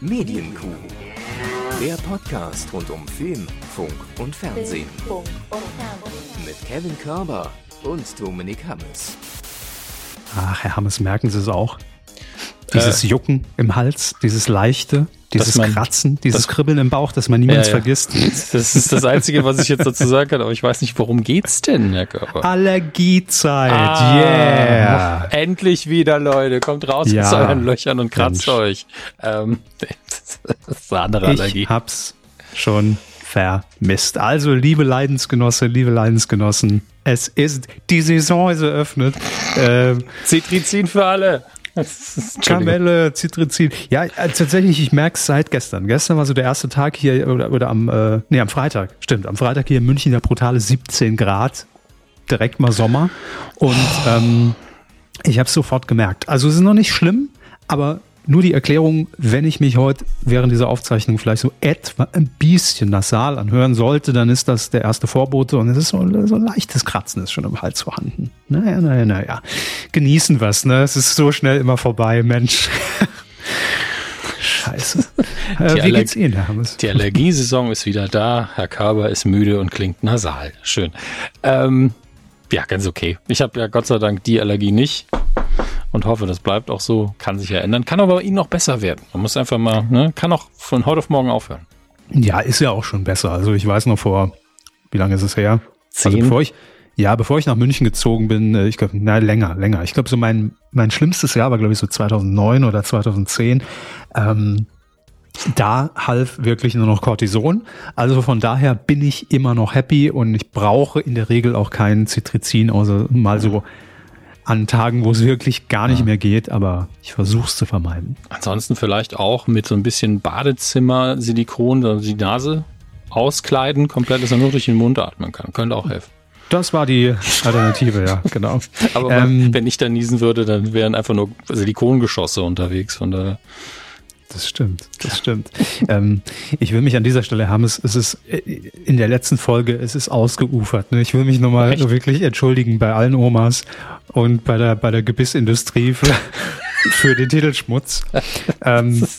Medienkuh. Der Podcast rund um Film, Funk und Fernsehen. Mit Kevin Körber und Dominik Hammes. Ach, Herr Hammes, merken Sie es auch? Dieses äh, Jucken im Hals, dieses leichte, dieses man, Kratzen, dieses Kribbeln im Bauch, dass man niemals ja, ja. vergisst. Das ist das Einzige, was ich jetzt dazu sagen kann, aber ich weiß nicht, worum geht's denn, Herr Körper? Allergiezeit, ah, yeah. Endlich wieder, Leute. Kommt raus ja, aus euren Löchern und kratzt Mensch. euch. Ähm, das ist eine andere Allergie. Ich hab's schon vermisst. Also, liebe Leidensgenosse, liebe Leidensgenossen, es ist, die Saison ist eröffnet. Ähm, Citrizin für alle. Kamelle, Citrizin. Ja, äh, tatsächlich, ich merke es seit gestern. Gestern war so der erste Tag hier, oder, oder am, äh, nee, am Freitag, stimmt, am Freitag hier in München der brutale 17 Grad. Direkt mal Sommer. Und ähm, ich habe es sofort gemerkt. Also es ist noch nicht schlimm, aber nur die Erklärung, wenn ich mich heute während dieser Aufzeichnung vielleicht so etwa ein bisschen nasal anhören sollte, dann ist das der erste Vorbote und es ist so, so ein leichtes Kratzen ist schon im Hals vorhanden. Naja, naja, naja. Genießen was, ne? Es ist so schnell immer vorbei, Mensch. Scheiße. Äh, wie geht's Ihnen, Herr Hammes? Die Allergiesaison ist wieder da. Herr Körber ist müde und klingt nasal. Schön. Ähm, ja, ganz okay. Ich habe ja Gott sei Dank die Allergie nicht und hoffe, das bleibt auch so. Kann sich ja ändern. Kann aber bei Ihnen noch besser werden. Man muss einfach mal, ne, kann auch von heute auf morgen aufhören. Ja, ist ja auch schon besser. Also ich weiß noch vor, wie lange ist es her? Also Zehn? Also bevor ich, ja, bevor ich nach München gezogen bin, äh, ich glaube, na, länger, länger. Ich glaube, so mein, mein schlimmstes Jahr war, glaube ich, so 2009 oder 2010. Ähm, da half wirklich nur noch Cortison. Also von daher bin ich immer noch happy und ich brauche in der Regel auch kein Citrizin, außer mal so an Tagen, wo es wirklich gar nicht ja. mehr geht, aber ich versuche es zu vermeiden. Ansonsten vielleicht auch mit so ein bisschen Badezimmer, Silikon, also die Nase auskleiden, komplett, dass er nur durch den Mund atmen kann. Könnte auch helfen. Das war die Alternative, ja, genau. Aber ähm, wenn ich da niesen würde, dann wären einfach nur Silikongeschosse unterwegs. Von daher. Das stimmt, das stimmt. ähm, ich will mich an dieser Stelle, Hammes, es ist äh, in der letzten Folge, es ist ausgeufert. Ne? Ich will mich nochmal wirklich entschuldigen bei allen Omas und bei der, bei der Gebissindustrie für, für den Titelschmutz. ähm,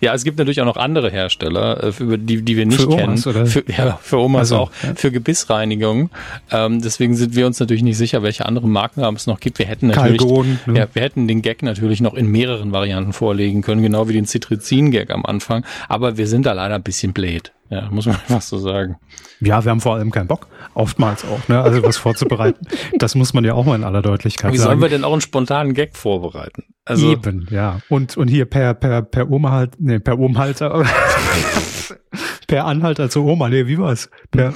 ja, es gibt natürlich auch noch andere Hersteller, äh, für die, die wir nicht für kennen. Omas, oder? Für, ja, für Omas also, auch, ja. für Gebissreinigung. Ähm, deswegen sind wir uns natürlich nicht sicher, welche anderen Markennamen es noch gibt. Wir hätten natürlich, Kalgon, ne? ja, wir hätten den Gag natürlich noch in mehreren Varianten vorlegen können, genau wie den Citrizin-Gag am Anfang. Aber wir sind da leider ein bisschen blöd. Ja, muss man einfach so sagen. Ja, wir haben vor allem keinen Bock, oftmals auch, ne? Also was vorzubereiten. Das muss man ja auch mal in aller Deutlichkeit Wie sagen. Wie sollen wir denn auch einen spontanen Gag vorbereiten? Also Eben, ja. Und, und hier per, per, per Oma halt, nee, per Umhalter. per Anhalter zur Oma, nee, wie war's? Per,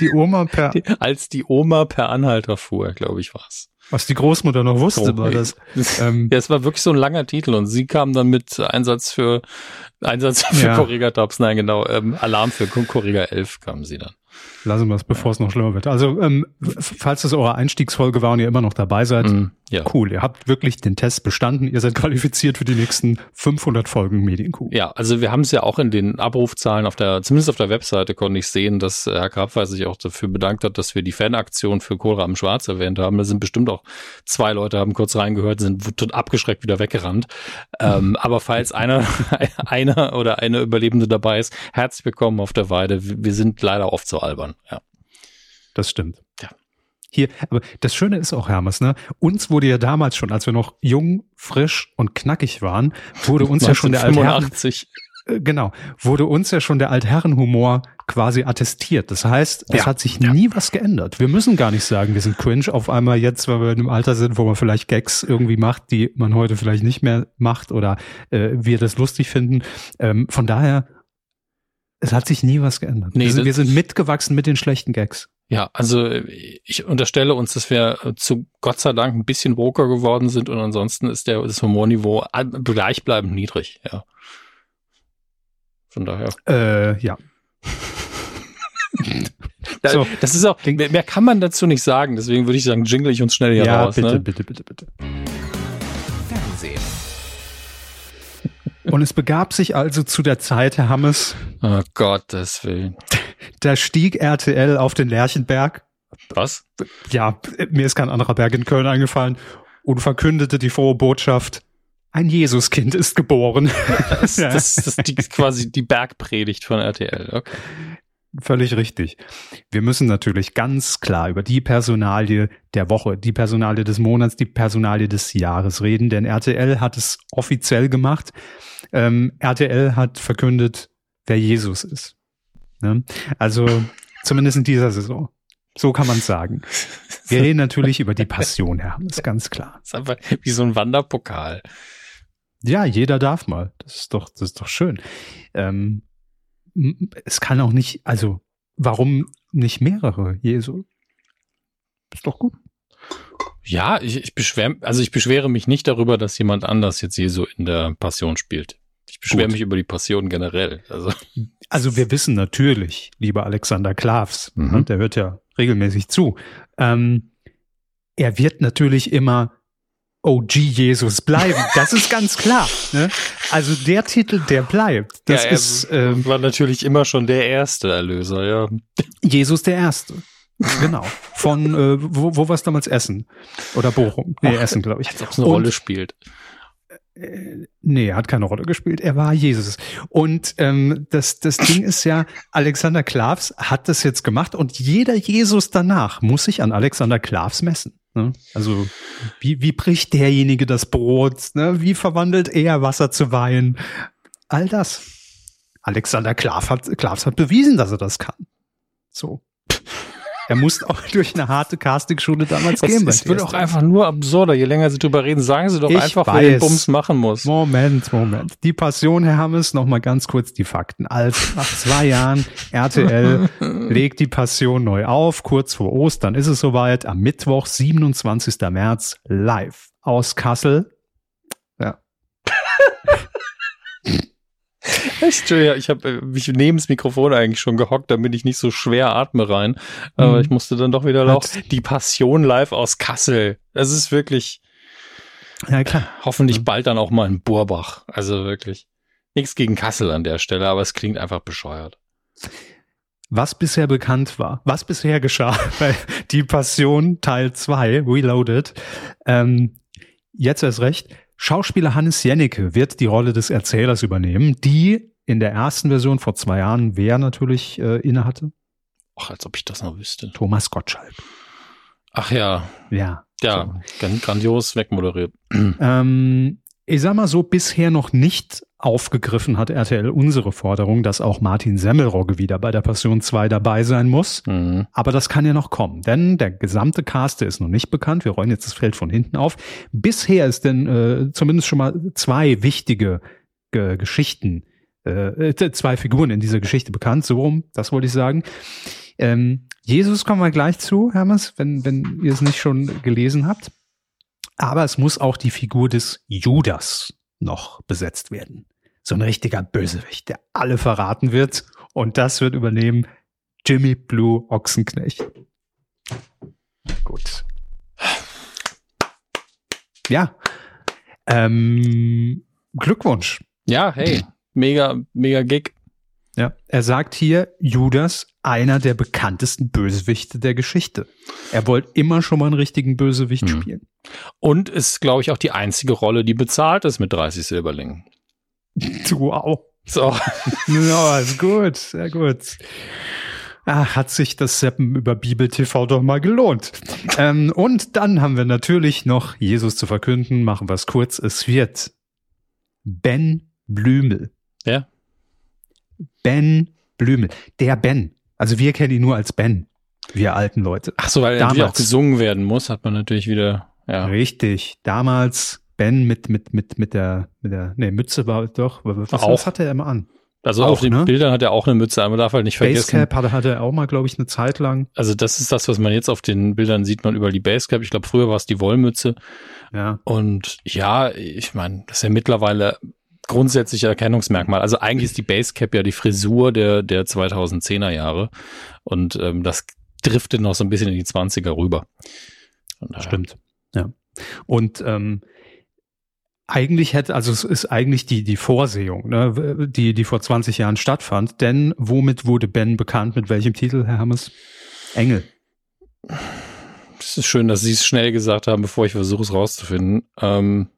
die Oma per. Die, als die Oma per Anhalter fuhr, glaube ich, war's. Was die Großmutter noch wusste, oh, war das. Ähm, ja, es war wirklich so ein langer Titel und sie kam dann mit Einsatz für Einsatz für ja. Corriga Tops, nein genau, ähm, Alarm für Corriga 11 kamen sie dann. Lassen wir es, bevor es noch schlimmer wird. Also, ähm, falls das eure Einstiegsfolge war und ihr immer noch dabei seid, mm, ja. cool. Ihr habt wirklich den Test bestanden. Ihr seid qualifiziert für die nächsten 500 Folgen Medienkuh. Ja, also wir haben es ja auch in den Abrufzahlen auf der, zumindest auf der Webseite konnte ich sehen, dass Herr Krabweis sich auch dafür bedankt hat, dass wir die Fanaktion für Kohlraben Schwarz erwähnt haben. Da sind bestimmt auch zwei Leute haben kurz reingehört, sind abgeschreckt wieder weggerannt. Ähm, aber falls einer, einer oder eine Überlebende dabei ist, herzlich willkommen auf der Weide. Wir sind leider oft so albern. Ja. Das stimmt. Ja. Hier, aber das Schöne ist auch, Hermes, ne? Uns wurde ja damals schon, als wir noch jung, frisch und knackig waren, wurde uns ja schon der Altherren, äh, genau, wurde uns ja schon der Altherrenhumor quasi attestiert. Das heißt, es ja, hat sich ja. nie was geändert. Wir müssen gar nicht sagen, wir sind cringe auf einmal jetzt, weil wir in einem Alter sind, wo man vielleicht Gags irgendwie macht, die man heute vielleicht nicht mehr macht oder äh, wir das lustig finden. Ähm, von daher es hat sich nie was geändert. Nee, wir, sind, wir sind mitgewachsen mit den schlechten Gags. Ja, also ich unterstelle uns, dass wir zu Gott sei Dank ein bisschen woker geworden sind und ansonsten ist der, das Humorniveau gleichbleibend niedrig, ja. Von daher. Äh, ja. da, so, das ist auch, mehr, mehr, kann man dazu nicht sagen, deswegen würde ich sagen, jingle ich uns schnell hier ja, raus. Bitte, ne? bitte, bitte, bitte. Und es begab sich also zu der Zeit, Herr Hammes. Oh Gottes Willen. Da stieg RTL auf den Lerchenberg. Was? Ja, mir ist kein anderer Berg in Köln eingefallen und verkündete die frohe Botschaft. ein Jesuskind ist geboren. Das, das, das ist die, quasi die Bergpredigt von RTL. Okay. Völlig richtig. Wir müssen natürlich ganz klar über die Personalie der Woche, die Personalie des Monats, die Personalie des Jahres reden, denn RTL hat es offiziell gemacht. Ähm, RTL hat verkündet, wer Jesus ist. Ne? Also zumindest in dieser Saison. So kann man sagen. Wir reden natürlich über die Passion, Herr Hammes, ganz klar. Das ist einfach wie so ein Wanderpokal. Ja, jeder darf mal. Das ist doch, das ist doch schön. Ähm, es kann auch nicht, also warum nicht mehrere Jesu? Ist doch gut. Ja, ich, ich beschwere, also ich beschwere mich nicht darüber, dass jemand anders jetzt Jesu in der Passion spielt. Ich beschwere mich über die Passion generell. Also. also wir wissen natürlich, lieber Alexander Klavs, mhm. Ne, der hört ja regelmäßig zu, ähm, er wird natürlich immer OG Jesus bleiben. Das ist ganz klar. Ne? Also der Titel, der bleibt. Das ja, ist ähm, war natürlich immer schon der erste Erlöser, ja. Jesus der Erste. Genau. Von äh, wo, wo war es damals Essen oder Bochum? Nee, Ach, Essen, glaube ich. Als ob es eine Und, Rolle spielt. Äh, nee, er hat keine Rolle gespielt. Er war Jesus. Und ähm, das, das Ding ist ja, Alexander Klavs hat das jetzt gemacht und jeder Jesus danach muss sich an Alexander Klavs messen. Ne? Also wie, wie bricht derjenige das Brot? Ne? Wie verwandelt er Wasser zu Wein? All das. Alexander Klavs hat, Klavs hat bewiesen, dass er das kann. So. Er muss auch durch eine harte Casting-Schule damals gehen. Es wird auch einfach nur absurder. Je länger Sie drüber reden, sagen Sie doch ich einfach, weiß. wer den Bums machen muss. Moment, Moment. Die Passion, Herr Hammes, noch mal ganz kurz die Fakten. Also, nach zwei Jahren, RTL legt die Passion neu auf. Kurz vor Ostern ist es soweit. Am Mittwoch, 27. März, live aus Kassel. Ja. Echt? Ja, ich habe mich neben das Mikrofon eigentlich schon gehockt, damit ich nicht so schwer atme rein. Aber mhm. ich musste dann doch wieder laufen. Die Passion live aus Kassel. Das ist wirklich. Ja, klar. Hoffentlich bald dann auch mal in Burbach. Also wirklich. Nichts gegen Kassel an der Stelle, aber es klingt einfach bescheuert. Was bisher bekannt war, was bisher geschah bei Die Passion Teil 2, Reloaded, ähm, jetzt erst recht, Schauspieler Hannes Jennecke wird die Rolle des Erzählers übernehmen, die in der ersten Version vor zwei Jahren wer natürlich äh, innehatte? Ach, als ob ich das noch wüsste. Thomas Gottschalk. Ach ja. Ja. Ja, so. grandios wegmoderiert. Ähm, ich sag mal so, bisher noch nicht aufgegriffen hat RTL unsere Forderung, dass auch Martin Semmelrogge wieder bei der Passion 2 dabei sein muss. Mhm. Aber das kann ja noch kommen, denn der gesamte Cast ist noch nicht bekannt. Wir rollen jetzt das Feld von hinten auf. Bisher ist denn äh, zumindest schon mal zwei wichtige äh, Geschichten, äh, zwei Figuren in dieser Geschichte bekannt. So rum, das wollte ich sagen. Ähm, Jesus kommen wir gleich zu, Hermes, wenn, wenn ihr es nicht schon gelesen habt. Aber es muss auch die Figur des Judas noch besetzt werden. So ein richtiger Bösewicht, der alle verraten wird. Und das wird übernehmen Jimmy Blue Ochsenknecht. Gut. Ja. Ähm, Glückwunsch. Ja, hey, mega, mega Gig. Ja, er sagt hier, Judas, einer der bekanntesten Bösewichte der Geschichte. Er wollte immer schon mal einen richtigen Bösewicht mhm. spielen. Und ist, glaube ich, auch die einzige Rolle, die bezahlt ist mit 30 Silberlingen. Wow. So. ja, ist gut, sehr gut. Ach, hat sich das Seppen über Bibel TV doch mal gelohnt. ähm, und dann haben wir natürlich noch Jesus zu verkünden. Machen wir es kurz. Es wird Ben Blümel. Ja. Ben Blümel. Der Ben. Also wir kennen ihn nur als Ben. Wir alten Leute. Ach so, weil er auch gesungen werden muss, hat man natürlich wieder, ja. Richtig. Damals Ben mit, mit, mit, mit der, mit der, nee, Mütze war doch, was, auch. was hatte er immer an? Also auch, auf den ne? Bildern hat er auch eine Mütze, aber man darf halt nicht vergessen. Basecap hatte, hatte er auch mal, glaube ich, eine Zeit lang. Also das ist das, was man jetzt auf den Bildern sieht, man über die Basecap. Ich glaube, früher war es die Wollmütze. Ja. Und ja, ich meine, das ist ja mittlerweile grundsätzliche Erkennungsmerkmal. Also eigentlich ist die Basecap ja die Frisur der, der 2010er Jahre. Und ähm, das driftet noch so ein bisschen in die 20er rüber. Stimmt. Ja. Und ähm, eigentlich hätte, also es ist eigentlich die, die Vorsehung, ne, die, die vor 20 Jahren stattfand. Denn womit wurde Ben bekannt? Mit welchem Titel, Herr Hammes? Engel. Es ist schön, dass Sie es schnell gesagt haben, bevor ich versuche, es rauszufinden. Ähm,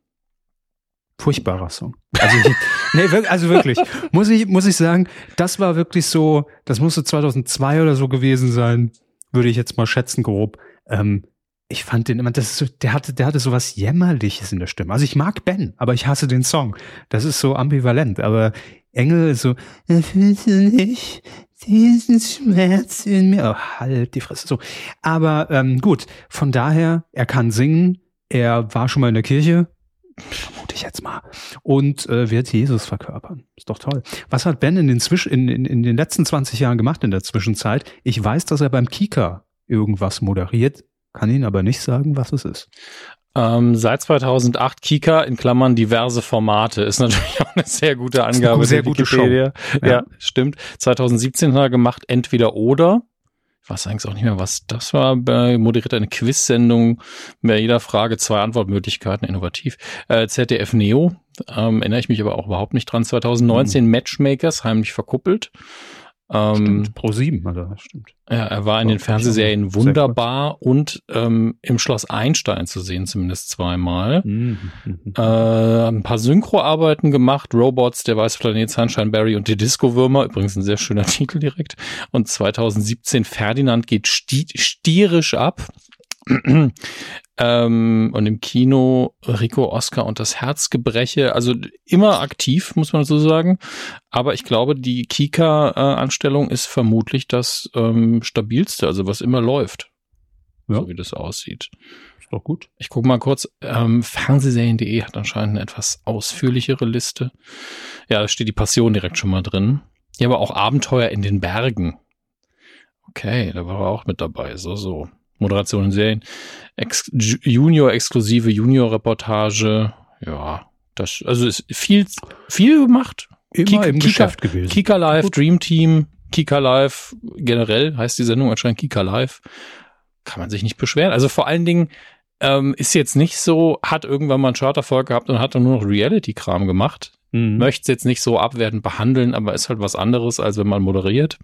Furchtbarer Song. Also, ich, nee, also wirklich, muss ich, muss ich sagen, das war wirklich so, das musste 2002 oder so gewesen sein, würde ich jetzt mal schätzen, grob. Ähm, ich fand den immer, das ist so, der hatte, der hatte so was Jämmerliches in der Stimme. Also ich mag Ben, aber ich hasse den Song. Das ist so ambivalent. Aber Engel ist so, fühlst du nicht diesen Schmerz in mir? Oh, halt die Fresse. So. Aber ähm, gut, von daher, er kann singen, er war schon mal in der Kirche, vermute ich jetzt mal, und äh, wird Jesus verkörpern. Ist doch toll. Was hat Ben in den, Zwisch in, in, in den letzten 20 Jahren gemacht in der Zwischenzeit? Ich weiß, dass er beim Kika irgendwas moderiert kann Ihnen aber nicht sagen, was es ist. Ähm, seit 2008 Kika in Klammern diverse Formate ist natürlich auch eine sehr gute Angabe. Eine sehr gute Wikipedia. Show. Ja. ja, stimmt. 2017 hat er gemacht entweder oder. Ich weiß eigentlich auch nicht mehr, was das war. Moderiert eine Quiz-Sendung bei jeder Frage zwei Antwortmöglichkeiten, innovativ. Äh, ZDF Neo, ähm, erinnere ich mich aber auch überhaupt nicht dran. 2019 mhm. Matchmakers, heimlich verkuppelt. Ähm, stimmt, Pro 7, also stimmt. Ja, er war in den Fernsehserien Wunderbar und ähm, im Schloss Einstein zu sehen, zumindest zweimal. Mhm. Äh, ein paar Synchroarbeiten gemacht, Robots, der weiße Planet, Sunshine Barry und die Disco-Würmer, übrigens ein sehr schöner Titel direkt. Und 2017 Ferdinand geht stierisch ab. ähm, und im Kino Rico Oscar und das Herzgebreche. Also immer aktiv, muss man so sagen. Aber ich glaube, die Kika-Anstellung ist vermutlich das ähm, stabilste, also was immer läuft. Ja. So wie das aussieht. Ist doch gut. Ich gucke mal kurz. Ähm, Fernsehserien.de hat anscheinend eine etwas ausführlichere Liste. Ja, da steht die Passion direkt schon mal drin. Ja, aber auch Abenteuer in den Bergen. Okay, da war er auch mit dabei. So, so. Moderation in Serien, Ex Junior-exklusive Junior-Reportage, ja, das, also ist viel, viel gemacht. Immer Kika, im Geschäft gewesen. Kika Live, Gut. Dream Team, Kika Live, generell heißt die Sendung anscheinend Kika Live. Kann man sich nicht beschweren. Also vor allen Dingen, ähm, ist jetzt nicht so, hat irgendwann mal einen Charterfolg gehabt und hat dann nur noch Reality-Kram gemacht. Mhm. Möchte es jetzt nicht so abwertend behandeln, aber ist halt was anderes, als wenn man moderiert.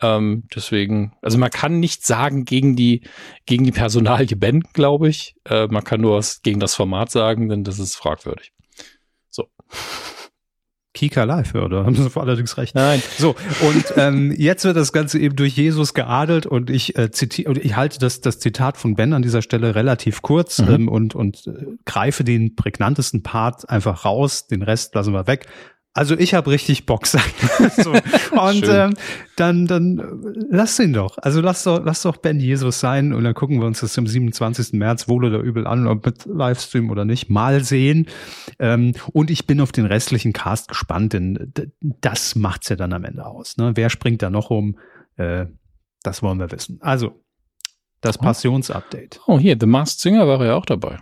Ähm, deswegen, also man kann nichts sagen gegen die, gegen die Personalie Ben, glaube ich. Äh, man kann nur was gegen das Format sagen, denn das ist fragwürdig. So. Kika Live, ja, da haben Sie allerdings recht. Nein. So, und ähm, jetzt wird das Ganze eben durch Jesus geadelt und ich äh, zitiere, ich halte das, das Zitat von Ben an dieser Stelle relativ kurz mhm. ähm, und, und äh, greife den prägnantesten Part einfach raus, den Rest lassen wir weg. Also ich habe richtig Bock, so. Und ähm, dann, dann äh, lass ihn doch. Also lass doch, lass doch Ben Jesus sein und dann gucken wir uns das am 27. März wohl oder übel an, ob mit Livestream oder nicht. Mal sehen. Ähm, und ich bin auf den restlichen Cast gespannt, denn das macht's ja dann am Ende aus. Ne? Wer springt da noch rum? Äh, das wollen wir wissen. Also, das oh. Passionsupdate. Oh, hier, The Masked Singer war ja auch dabei.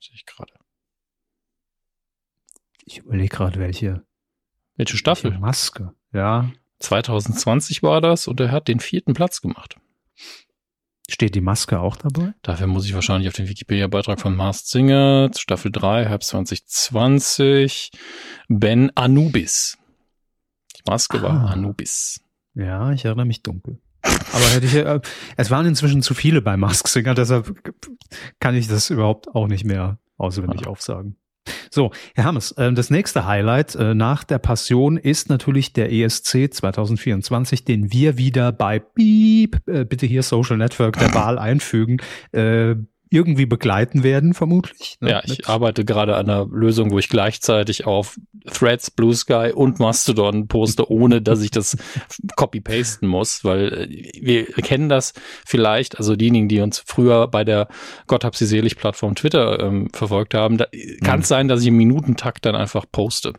Sehe ich gerade. Ich überlege gerade, welche. Welche Staffel? Welche Maske, ja. 2020 war das und er hat den vierten Platz gemacht. Steht die Maske auch dabei? Dafür muss ich wahrscheinlich auf den Wikipedia-Beitrag von Mars Singer, Staffel 3, Herbst 2020, Ben Anubis. Die Maske ah. war Anubis. Ja, ich erinnere mich dunkel. Aber hätte ich, äh, es waren inzwischen zu viele bei Mask Singer, deshalb kann ich das überhaupt auch nicht mehr auswendig ja. aufsagen. So, Herr Hammes, äh, das nächste Highlight äh, nach der Passion ist natürlich der ESC 2024, den wir wieder bei Beep, äh, bitte hier Social Network der Wahl einfügen, irgendwie begleiten werden, vermutlich. Ne? Ja, ich arbeite gerade an einer Lösung, wo ich gleichzeitig auf Threads, Blue Sky und Mastodon poste, ohne dass ich das copy-pasten muss, weil äh, wir kennen das vielleicht, also diejenigen, die uns früher bei der Gott hab sie selig Plattform Twitter ähm, verfolgt haben, da kann es mhm. sein, dass ich im Minutentakt dann einfach poste.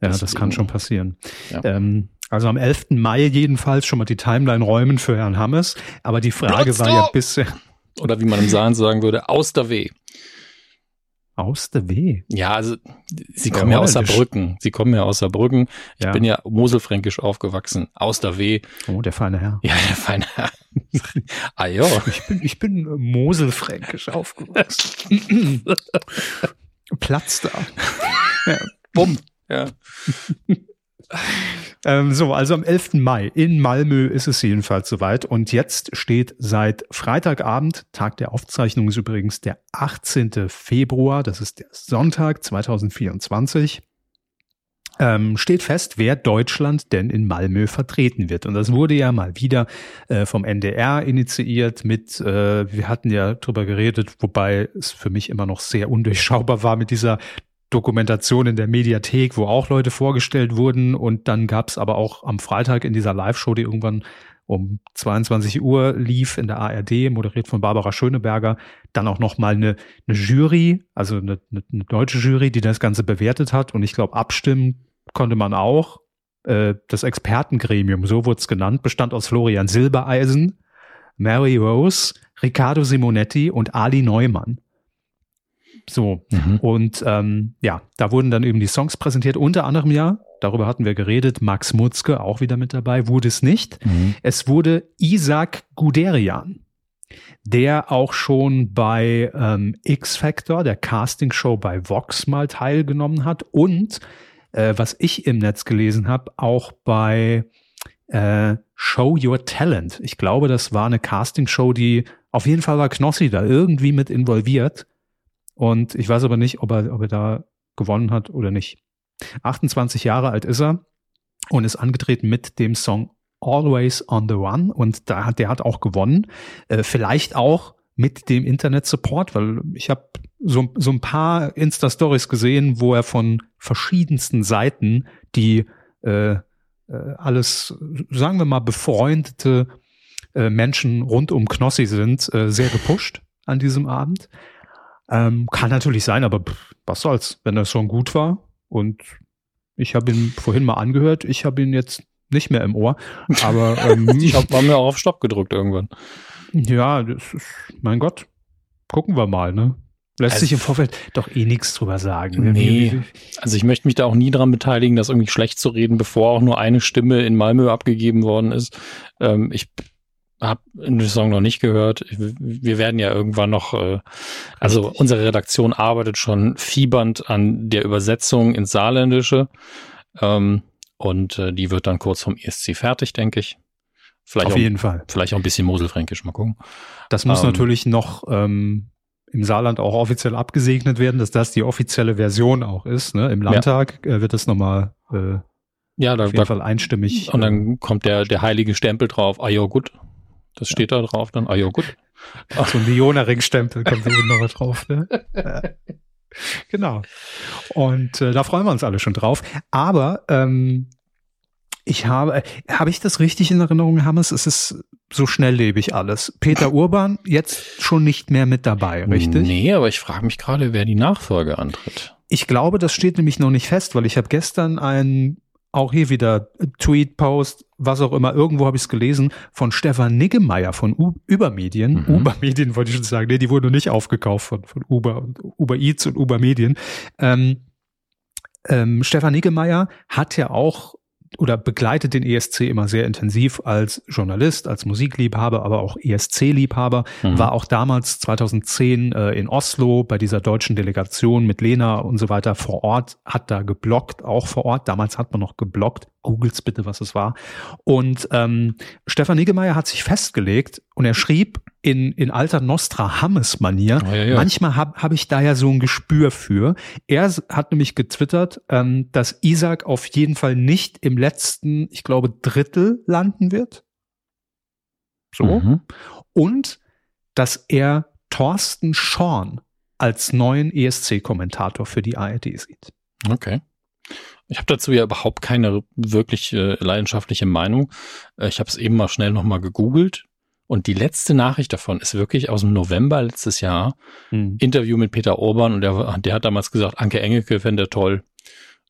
Ja, Deswegen, das kann schon passieren. Ja. Ähm, also am 11. Mai jedenfalls schon mal die Timeline räumen für Herrn Hammes. Aber die Frage war ja bisher, oder wie man im Saarland sagen würde, aus der Weh. Aus der Weh? Ja, also sie kommen ja aus Saarbrücken. Sie kommen ja aus Saarbrücken. Ich ja. bin ja moselfränkisch aufgewachsen. Aus der Weh. Oh, der feine Herr. Ja, der feine Herr. ah ja. Ich bin, ich bin moselfränkisch aufgewachsen. Platz da. ja. Bumm. Ja. ähm, so, also am 11. Mai in Malmö ist es jedenfalls soweit. Und jetzt steht seit Freitagabend, Tag der Aufzeichnung ist übrigens der 18. Februar, das ist der Sonntag 2024 ähm, steht fest, wer Deutschland denn in Malmö vertreten wird. Und das wurde ja mal wieder äh, vom NDR initiiert mit, äh, wir hatten ja drüber geredet, wobei es für mich immer noch sehr undurchschaubar war mit dieser Dokumentation in der Mediathek, wo auch Leute vorgestellt wurden. Und dann gab es aber auch am Freitag in dieser Live-Show, die irgendwann um 22 Uhr lief in der ARD, moderiert von Barbara Schöneberger, dann auch noch mal eine, eine Jury, also eine, eine, eine deutsche Jury, die das Ganze bewertet hat. Und ich glaube, abstimmen konnte man auch. Äh, das Expertengremium, so wurde es genannt, bestand aus Florian Silbereisen, Mary Rose, Riccardo Simonetti und Ali Neumann. So. Mhm. Und ähm, ja, da wurden dann eben die Songs präsentiert, unter anderem ja, darüber hatten wir geredet, Max Mutzke auch wieder mit dabei, wurde es nicht. Mhm. Es wurde Isaac Guderian, der auch schon bei ähm, X Factor, der Castingshow bei Vox mal teilgenommen hat und äh, was ich im Netz gelesen habe, auch bei äh, Show Your Talent. Ich glaube, das war eine Castingshow, die auf jeden Fall war Knossi da irgendwie mit involviert. Und ich weiß aber nicht, ob er, ob er da gewonnen hat oder nicht. 28 Jahre alt ist er und ist angetreten mit dem Song Always on the One und da hat der hat auch gewonnen. Äh, vielleicht auch mit dem Internet-Support, weil ich habe so, so ein paar Insta-Stories gesehen, wo er von verschiedensten Seiten die äh, äh, alles, sagen wir mal, befreundete äh, Menschen rund um Knossi sind, äh, sehr gepusht an diesem Abend. Ähm, kann natürlich sein, aber pff, was soll's, wenn er schon gut war. Und ich habe ihn vorhin mal angehört, ich habe ihn jetzt nicht mehr im Ohr. Aber ähm, ich habe mir auch auf Stopp gedrückt irgendwann. Ja, das ist, mein Gott, gucken wir mal, ne? Lässt also, sich im Vorfeld doch eh nichts drüber sagen. Ne? Nee. Also ich möchte mich da auch nie dran beteiligen, das irgendwie schlecht zu reden, bevor auch nur eine Stimme in Malmö abgegeben worden ist. Ähm, ich habe den Song noch nicht gehört. Wir werden ja irgendwann noch, äh, also Richtig. unsere Redaktion arbeitet schon fiebernd an der Übersetzung ins Saarländische. Ähm, und äh, die wird dann kurz vom ESC fertig, denke ich. Vielleicht Auf auch, jeden Fall. Vielleicht auch ein bisschen Moselfränkisch, mal gucken. Das muss ähm, natürlich noch ähm, im Saarland auch offiziell abgesegnet werden, dass das die offizielle Version auch ist. Ne? Im Landtag ja. äh, wird das nochmal äh, ja, da, auf jeden da, Fall einstimmig. Und dann äh, kommt der, der heilige Stempel drauf, ah ja gut. Das ja. steht da drauf dann, ah ja gut. Ach, so ein Viola-Ring-Stempel kommt da nochmal drauf. Ne? Ja. Genau. Und äh, da freuen wir uns alle schon drauf. Aber ähm, ich habe, äh, habe ich das richtig in Erinnerung, Hammes? Es ist so schnelllebig alles. Peter Urban jetzt schon nicht mehr mit dabei, richtig? Nee, aber ich frage mich gerade, wer die Nachfolge antritt. Ich glaube, das steht nämlich noch nicht fest, weil ich habe gestern einen, auch hier wieder Tweet, Post, was auch immer, irgendwo habe ich es gelesen, von Stefan Niggemeier von U Übermedien. Mhm. Ubermedien wollte ich schon sagen, nee, die wurden nicht aufgekauft von, von Uber, Uber Eats und Ubermedien. Ähm, ähm, Stefan Niggemeier hat ja auch oder begleitet den ESC immer sehr intensiv als Journalist, als Musikliebhaber, aber auch ESC-Liebhaber. Mhm. War auch damals 2010 äh, in Oslo bei dieser deutschen Delegation mit Lena und so weiter vor Ort, hat da geblockt, auch vor Ort. Damals hat man noch geblockt. Googles bitte, was es war. Und ähm, Stefan Niggemeier hat sich festgelegt und er schrieb in, in alter Nostra Hammes-Manier. Oh, ja, ja. Manchmal habe hab ich da ja so ein Gespür für. Er hat nämlich getwittert, ähm, dass Isaac auf jeden Fall nicht im letzten, ich glaube, Drittel landen wird. So. Mhm. Und dass er Thorsten Schorn als neuen ESC-Kommentator für die ARD sieht. Okay. Ich habe dazu ja überhaupt keine wirklich äh, leidenschaftliche Meinung. Äh, ich habe es eben mal schnell nochmal gegoogelt. Und die letzte Nachricht davon ist wirklich aus dem November letztes Jahr. Mhm. Interview mit Peter Orban und der, der hat damals gesagt, Anke Engelke fände toll.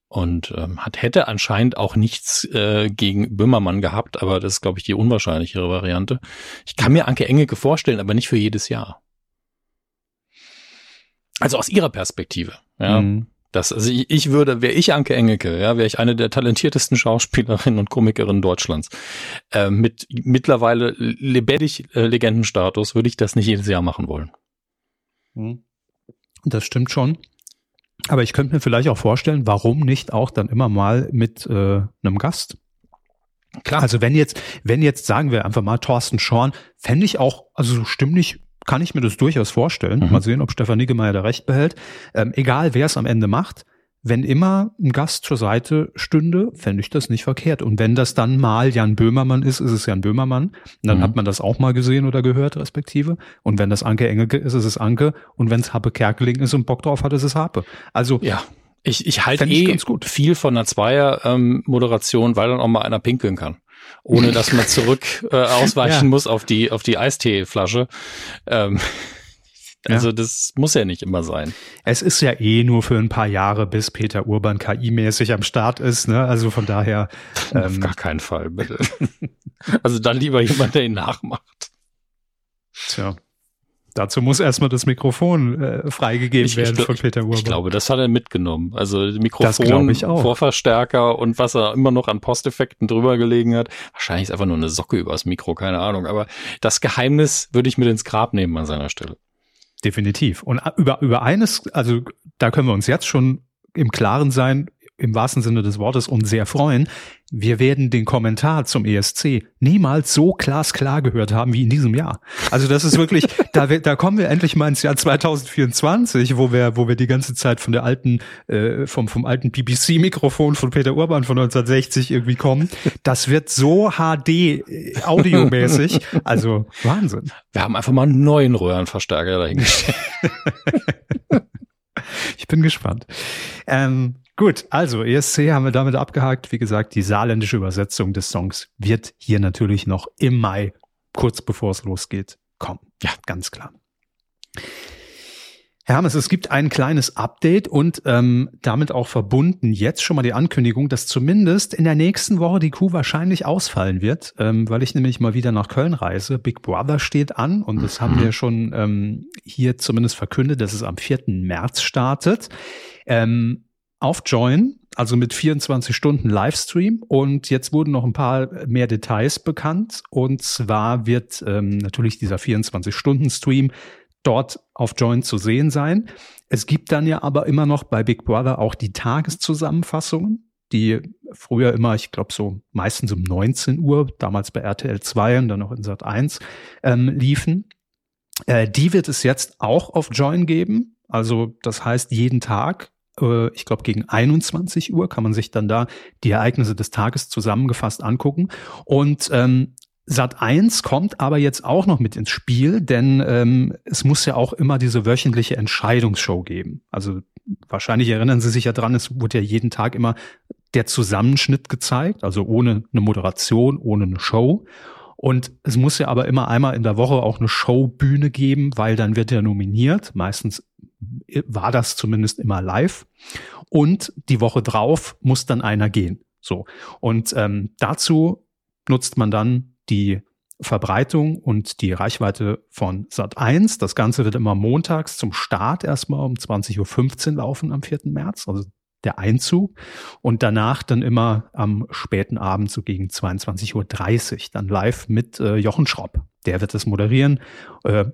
Und ähm, hat, hätte anscheinend auch nichts äh, gegen Böhmermann gehabt, aber das ist, glaube ich, die unwahrscheinlichere Variante. Ich kann mir Anke Engelke vorstellen, aber nicht für jedes Jahr. Also aus ihrer Perspektive. Ja. Mhm. Das, also ich, ich würde, wäre ich Anke Engelke, ja, wäre ich eine der talentiertesten Schauspielerinnen und Komikerinnen Deutschlands. Äh, mit mittlerweile lebendig äh, Legendenstatus würde ich das nicht jedes Jahr machen wollen. Hm. Das stimmt schon. Aber ich könnte mir vielleicht auch vorstellen, warum nicht auch dann immer mal mit äh, einem Gast. Klar. Also wenn jetzt, wenn jetzt sagen wir einfach mal Thorsten Schorn, fände ich auch, also so stimmlich kann ich mir das durchaus vorstellen. Mhm. Mal sehen, ob Stefan Niggemeier da recht behält. Ähm, egal, wer es am Ende macht, wenn immer ein Gast zur Seite stünde, fände ich das nicht verkehrt. Und wenn das dann mal Jan Böhmermann ist, ist es Jan Böhmermann. Und dann mhm. hat man das auch mal gesehen oder gehört, respektive. Und wenn das Anke Engelke ist, ist es Anke. Und wenn es Happe Kerkeling ist und Bock drauf hat, ist es Happe. Also ja. Ich, ich halte eh viel von einer Zweier-Moderation, ähm, weil dann auch mal einer pinkeln kann. Ohne dass man zurück äh, ausweichen ja. muss auf die, auf die Eisteeflasche. Ähm, also ja. das muss ja nicht immer sein. Es ist ja eh nur für ein paar Jahre, bis Peter Urban KI-mäßig am Start ist. Ne? Also von daher. Ähm, Auf gar keinen Fall, bitte. also dann lieber jemand, der ihn nachmacht. Tja. Dazu muss erstmal das Mikrofon äh, freigegeben ich, werden ich, von Peter Urban. Ich glaube, das hat er mitgenommen. Also Mikrofon, Vorverstärker und was er immer noch an Posteffekten drüber gelegen hat. Wahrscheinlich ist einfach nur eine Socke übers Mikro, keine Ahnung. Aber das Geheimnis würde ich mit ins Grab nehmen an seiner Stelle. Definitiv. Und über, über eines, also da können wir uns jetzt schon im Klaren sein, im wahrsten Sinne des Wortes und sehr freuen. Wir werden den Kommentar zum ESC niemals so glasklar gehört haben wie in diesem Jahr. Also das ist wirklich, da, da kommen wir endlich mal ins Jahr 2024, wo wir, wo wir die ganze Zeit von der alten, äh, vom, vom alten BBC-Mikrofon von Peter Urban von 1960 irgendwie kommen. Das wird so HD äh. Also Wahnsinn. Wir haben einfach mal einen neuen Röhrenverstärker dahingestellt. ich bin gespannt. Ähm, Gut, also ESC haben wir damit abgehakt. Wie gesagt, die saarländische Übersetzung des Songs wird hier natürlich noch im Mai, kurz bevor es losgeht, kommen. Ja, ganz klar. Hermes, es gibt ein kleines Update und ähm, damit auch verbunden jetzt schon mal die Ankündigung, dass zumindest in der nächsten Woche die Kuh wahrscheinlich ausfallen wird, ähm, weil ich nämlich mal wieder nach Köln reise. Big Brother steht an und das haben wir schon ähm, hier zumindest verkündet, dass es am 4. März startet. Ähm, auf Join, also mit 24 Stunden Livestream. Und jetzt wurden noch ein paar mehr Details bekannt. Und zwar wird ähm, natürlich dieser 24-Stunden-Stream dort auf Join zu sehen sein. Es gibt dann ja aber immer noch bei Big Brother auch die Tageszusammenfassungen, die früher immer, ich glaube so meistens um 19 Uhr, damals bei RTL 2 und dann noch in Sat 1 ähm, liefen. Äh, die wird es jetzt auch auf Join geben. Also das heißt, jeden Tag ich glaube, gegen 21 Uhr kann man sich dann da die Ereignisse des Tages zusammengefasst angucken. Und ähm, Sat 1 kommt aber jetzt auch noch mit ins Spiel, denn ähm, es muss ja auch immer diese wöchentliche Entscheidungsshow geben. Also wahrscheinlich erinnern Sie sich ja dran, es wurde ja jeden Tag immer der Zusammenschnitt gezeigt, also ohne eine Moderation, ohne eine Show. Und es muss ja aber immer einmal in der Woche auch eine Showbühne geben, weil dann wird er nominiert. Meistens war das zumindest immer live. Und die Woche drauf muss dann einer gehen. So. Und ähm, dazu nutzt man dann die Verbreitung und die Reichweite von Sat 1. Das Ganze wird immer montags zum Start erstmal um 20.15 Uhr laufen am 4. März. Also der Einzug und danach dann immer am späten Abend so gegen 22.30 Uhr dann live mit äh, Jochen Schropp. Der wird das moderieren. Äh,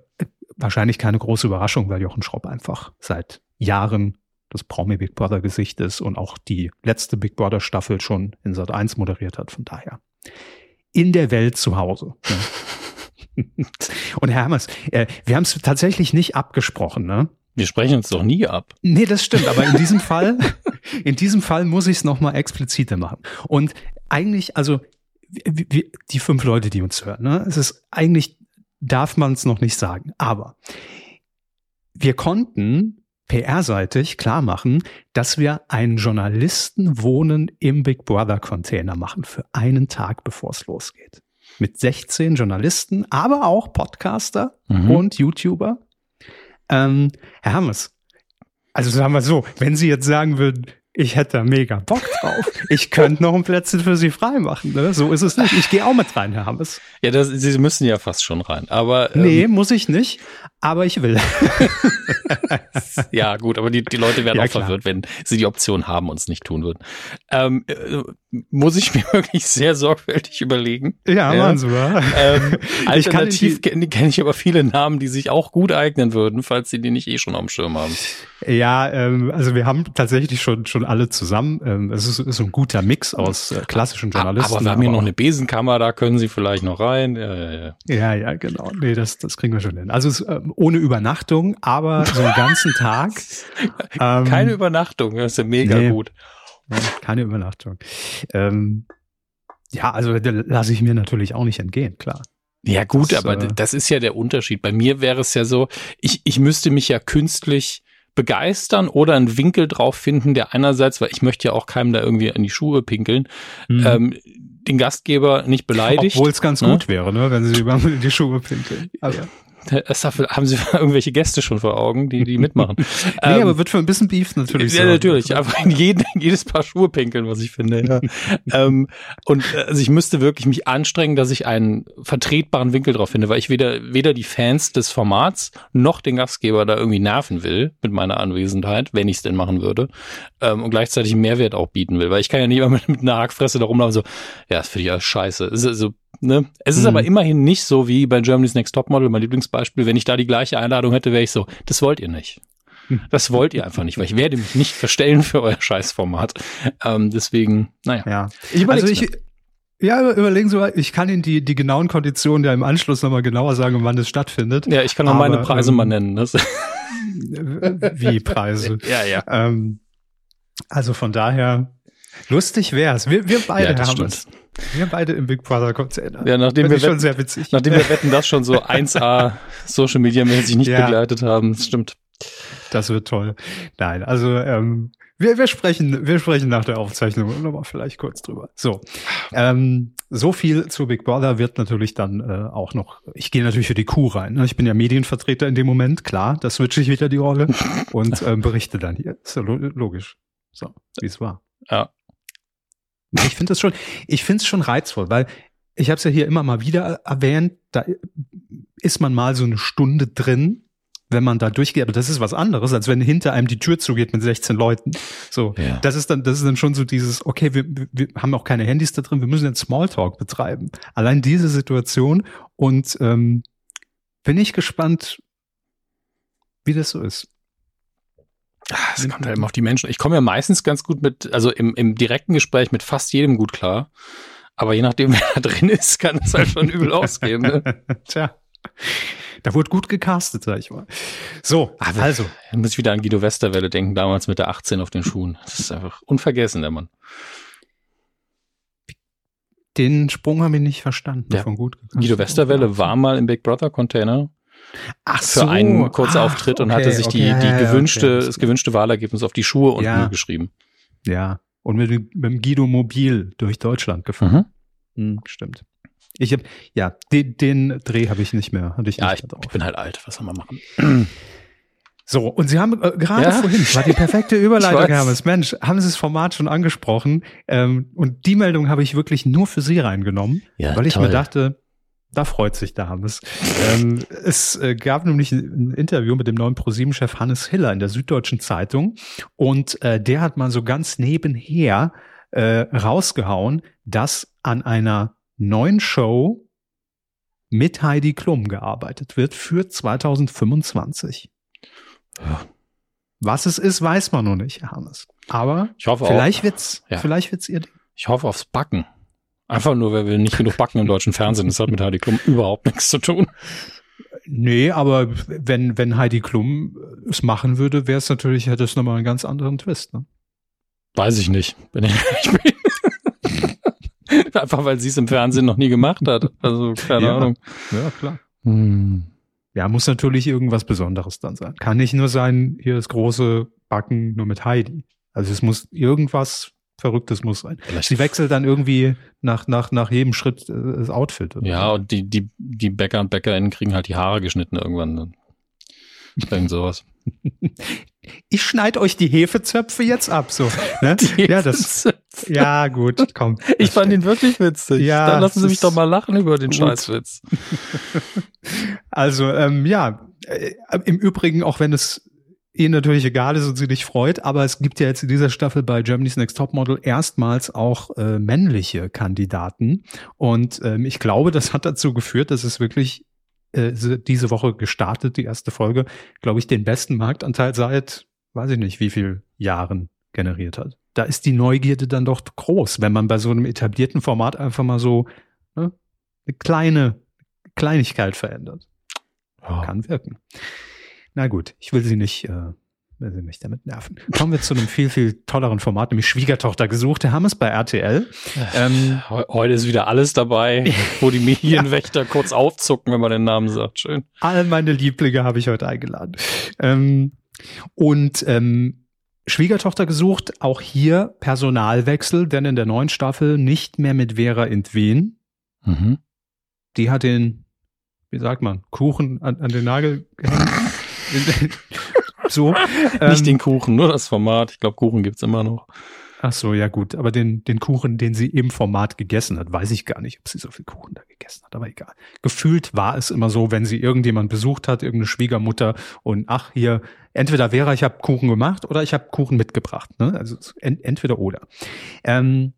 wahrscheinlich keine große Überraschung, weil Jochen Schropp einfach seit Jahren das Promi Big Brother Gesicht ist und auch die letzte Big Brother Staffel schon in Sat 1 moderiert hat. Von daher in der Welt zu Hause. Ne? und Herr Hermes, äh, wir haben es tatsächlich nicht abgesprochen, ne? Wir sprechen uns doch nie ab. Nee, das stimmt, aber in diesem Fall, in diesem Fall muss ich es nochmal expliziter machen. Und eigentlich, also wie, die fünf Leute, die uns hören, ne, es ist eigentlich, darf man es noch nicht sagen, aber wir konnten PR-seitig klar machen, dass wir einen Journalistenwohnen im Big Brother Container machen für einen Tag, bevor es losgeht. Mit 16 Journalisten, aber auch Podcaster mhm. und YouTuber ähm, Herr Hammes, also sagen wir so, wenn Sie jetzt sagen würden, ich hätte mega Bock drauf. Ich könnte noch ein Plätzchen für Sie freimachen. Ne? So ist es nicht. Ich gehe auch mit rein, Herr Hammes. Ja, das, Sie müssen ja fast schon rein. Aber ähm, nee, muss ich nicht. Aber ich will. ja, gut. Aber die, die Leute werden ja, auch klar. verwirrt, wenn sie die Option haben und es nicht tun würden. Ähm, äh, muss ich mir wirklich sehr sorgfältig überlegen. Ja, ja. Sie mal. Ähm, alternativ kenne kenn ich aber viele Namen, die sich auch gut eignen würden, falls Sie die nicht eh schon am Schirm haben. Ja, ähm, also wir haben tatsächlich schon schon alle zusammen. Ähm, es ist, ist ein guter Mix aus äh, klassischen Journalisten. Aber wir haben hier noch eine Besenkammer, da können Sie vielleicht noch rein. Ja, ja, ja. Ja, ja, genau. Nee, das, das kriegen wir schon hin. Also es, ähm, ohne Übernachtung, aber so einen ganzen Tag. Keine ähm, Übernachtung, das ist ja mega nee, gut. Keine Übernachtung. Ähm, ja, also lasse ich mir natürlich auch nicht entgehen, klar. Ja gut, das, aber äh, das ist ja der Unterschied. Bei mir wäre es ja so, ich, ich müsste mich ja künstlich begeistern oder einen Winkel drauf finden, der einerseits, weil ich möchte ja auch keinem da irgendwie in die Schuhe pinkeln, mhm. ähm, den Gastgeber nicht beleidigt. Obwohl es ganz ne? gut wäre, ne, wenn sie über die Schuhe pinkeln. Also. Haben Sie irgendwelche Gäste schon vor Augen, die die mitmachen. nee, ähm, aber wird für ein bisschen Beef natürlich. Ja, so. natürlich. Einfach in, jeden, in jedes Paar Schuhe pinkeln, was ich finde. Ja. ähm, und äh, also ich müsste wirklich mich anstrengen, dass ich einen vertretbaren Winkel drauf finde, weil ich weder, weder die Fans des Formats noch den Gastgeber da irgendwie nerven will mit meiner Anwesenheit, wenn ich es denn machen würde. Ähm, und gleichzeitig Mehrwert auch bieten will. Weil ich kann ja nicht immer mit, mit einer Hackfresse da rumlaufen so, ja, das finde ich alles scheiße. Ist, also, ne? es ist mhm. aber immerhin nicht so wie bei Germany's Next Topmodel, mein Lieblingsbeispiel. Wenn ich da die gleiche Einladung hätte, wäre ich so, das wollt ihr nicht. Hm. Das wollt ihr einfach nicht, weil ich werde mich nicht verstellen für euer Scheißformat. Ähm, deswegen, naja. Ja. Ich also ich, ja, überlegen Sie mal, ich kann Ihnen die, die genauen Konditionen ja im Anschluss nochmal genauer sagen, wann es stattfindet. Ja, ich kann auch meine Preise ähm, mal nennen. Das wie Preise? ja, ja. Ähm, also von daher, lustig wär's. Wir, wir beide ja, haben stimmt. es. Wir beide im Big Brother Konzern. Ja, nachdem wir, schon sehr witzig. nachdem wir wetten, das schon so 1A Social Media mäßig nicht ja. begleitet haben. Das stimmt. Das wird toll. Nein, also ähm, wir, wir sprechen, wir sprechen nach der Aufzeichnung nochmal vielleicht kurz drüber. So, ähm, so viel zu Big Brother wird natürlich dann äh, auch noch. Ich gehe natürlich für die Kuh rein. Ne? Ich bin ja Medienvertreter in dem Moment, klar. Da switche ich wieder die Rolle und ähm, berichte dann hier. Ist ja logisch. So, wie es war. Ja. Ich finde das schon, ich finde es schon reizvoll, weil ich habe es ja hier immer mal wieder erwähnt, da ist man mal so eine Stunde drin, wenn man da durchgeht. Aber das ist was anderes, als wenn hinter einem die Tür zugeht mit 16 Leuten. So, ja. das ist dann, das ist dann schon so dieses, okay, wir, wir haben auch keine Handys da drin, wir müssen jetzt Smalltalk betreiben. Allein diese Situation und ähm, bin ich gespannt, wie das so ist. Ah, es kommt halt immer auf die Menschen. Ich komme ja meistens ganz gut mit, also im, im direkten Gespräch mit fast jedem gut klar. Aber je nachdem, wer da drin ist, kann es halt schon übel ausgehen. Ne? Tja. Da wurde gut gecastet, sag ich mal. So, Aber also. Da muss ich wieder an Guido Westerwelle denken, damals mit der 18 auf den Schuhen. Das ist einfach unvergessen, der Mann. Den Sprung habe ich nicht verstanden. Ja. Von gut Guido Westerwelle war mal im Big Brother Container Ach so. für einen kurzen Ach, Auftritt und okay, hatte sich okay, die, die ja, gewünschte, okay. das gewünschte Wahlergebnis auf die Schuhe unten ja. geschrieben. Ja. Und mit, mit dem Guido Mobil durch Deutschland gefahren. Mhm. Hm, stimmt. Ich habe ja den, den Dreh habe ich nicht mehr. Hatte ich ja, ich, ich, bin halt alt. Was soll man machen? So, und Sie haben äh, gerade ja? vorhin, war die perfekte Überleitung, Hermes. Mensch, haben Sie das Format schon angesprochen? Ähm, und die Meldung habe ich wirklich nur für Sie reingenommen, ja, weil ich toll. mir dachte, da freut sich der Hannes. ähm, es äh, gab nämlich ein, Interview mit dem neuen ProSieben-Chef Hannes Hiller in der Süddeutschen Zeitung und äh, der hat mal so ganz nebenher äh, rausgehauen, dass an einer neuen Show mit Heidi Klum gearbeitet wird für 2025. Ja. Was es ist, weiß man noch nicht, Hannes. Aber ich hoffe vielleicht auch, wird's, ja. vielleicht wird's ihr. Ich hoffe aufs Backen. Einfach nur, weil wir nicht genug backen im deutschen Fernsehen. Das hat mit Heidi Klum überhaupt nichts zu tun. Nee, aber wenn, wenn Heidi Klum es machen würde, wäre es natürlich, hätte es nochmal einen ganz anderen Twist, ne? Weiß ich nicht. Wenn ich, ich bin Einfach weil sie es im Fernsehen noch nie gemacht hat. Also, keine ja. Ahnung. Ja, klar. Hm. Ja, muss natürlich irgendwas Besonderes dann sein. Kann nicht nur sein, hier das große Backen nur mit Heidi. Also es muss irgendwas Verrücktes muss sein. Vielleicht Sie wechselt dann irgendwie nach, nach, nach jedem Schritt äh, das Outfit. Ja, und die, die, die Bäcker und Bäckerinnen kriegen halt die Haare geschnitten irgendwann. Irgend sowas. Ich schneide euch die Hefezöpfe jetzt ab, so. Ne? ja, das, ja, gut, komm. Ich fand ihn wirklich witzig. Ja, Dann lassen Sie mich doch mal lachen über den gut. Scheißwitz. Also, ähm, ja, äh, im Übrigen, auch wenn es ihr natürlich egal ist und sie nicht freut, aber es gibt ja jetzt in dieser Staffel bei Germany's Next Topmodel erstmals auch äh, männliche Kandidaten. Und ähm, ich glaube, das hat dazu geführt, dass es wirklich äh, diese Woche gestartet, die erste Folge, glaube ich, den besten Marktanteil seit, weiß ich nicht, wie viel Jahren generiert hat. Da ist die Neugierde dann doch groß, wenn man bei so einem etablierten Format einfach mal so ne, eine kleine Kleinigkeit verändert. Ja. Kann wirken. Na gut, ich will sie nicht, äh, will sie mich damit nerven. Kommen wir zu einem viel, viel tolleren Format, nämlich Schwiegertochter gesucht. Wir haben es bei RTL. Ähm, Heute ist wieder alles dabei, wo die Medienwächter ja. kurz aufzucken, wenn man den Namen sagt. Schön. All meine Lieblinge habe ich heute eingeladen. Ähm, und ähm, Schwiegertochter gesucht, auch hier Personalwechsel, denn in der neuen Staffel nicht mehr mit Vera Intwen. Mhm. Die hat den, wie sagt man, Kuchen an, an den Nagel gehängt. so. Nicht ähm, den Kuchen, nur das Format. Ich glaube, Kuchen gibt's immer noch. Ach so, ja gut. Aber den, den Kuchen, den sie im Format gegessen hat, weiß ich gar nicht, ob sie so viel Kuchen da gegessen hat. Aber egal. Gefühlt war es immer so, wenn sie irgendjemand besucht hat, irgendeine Schwiegermutter und ach hier, entweder wäre ich habe Kuchen gemacht oder ich habe Kuchen mitgebracht. Ne? Also ent, entweder oder. Ähm,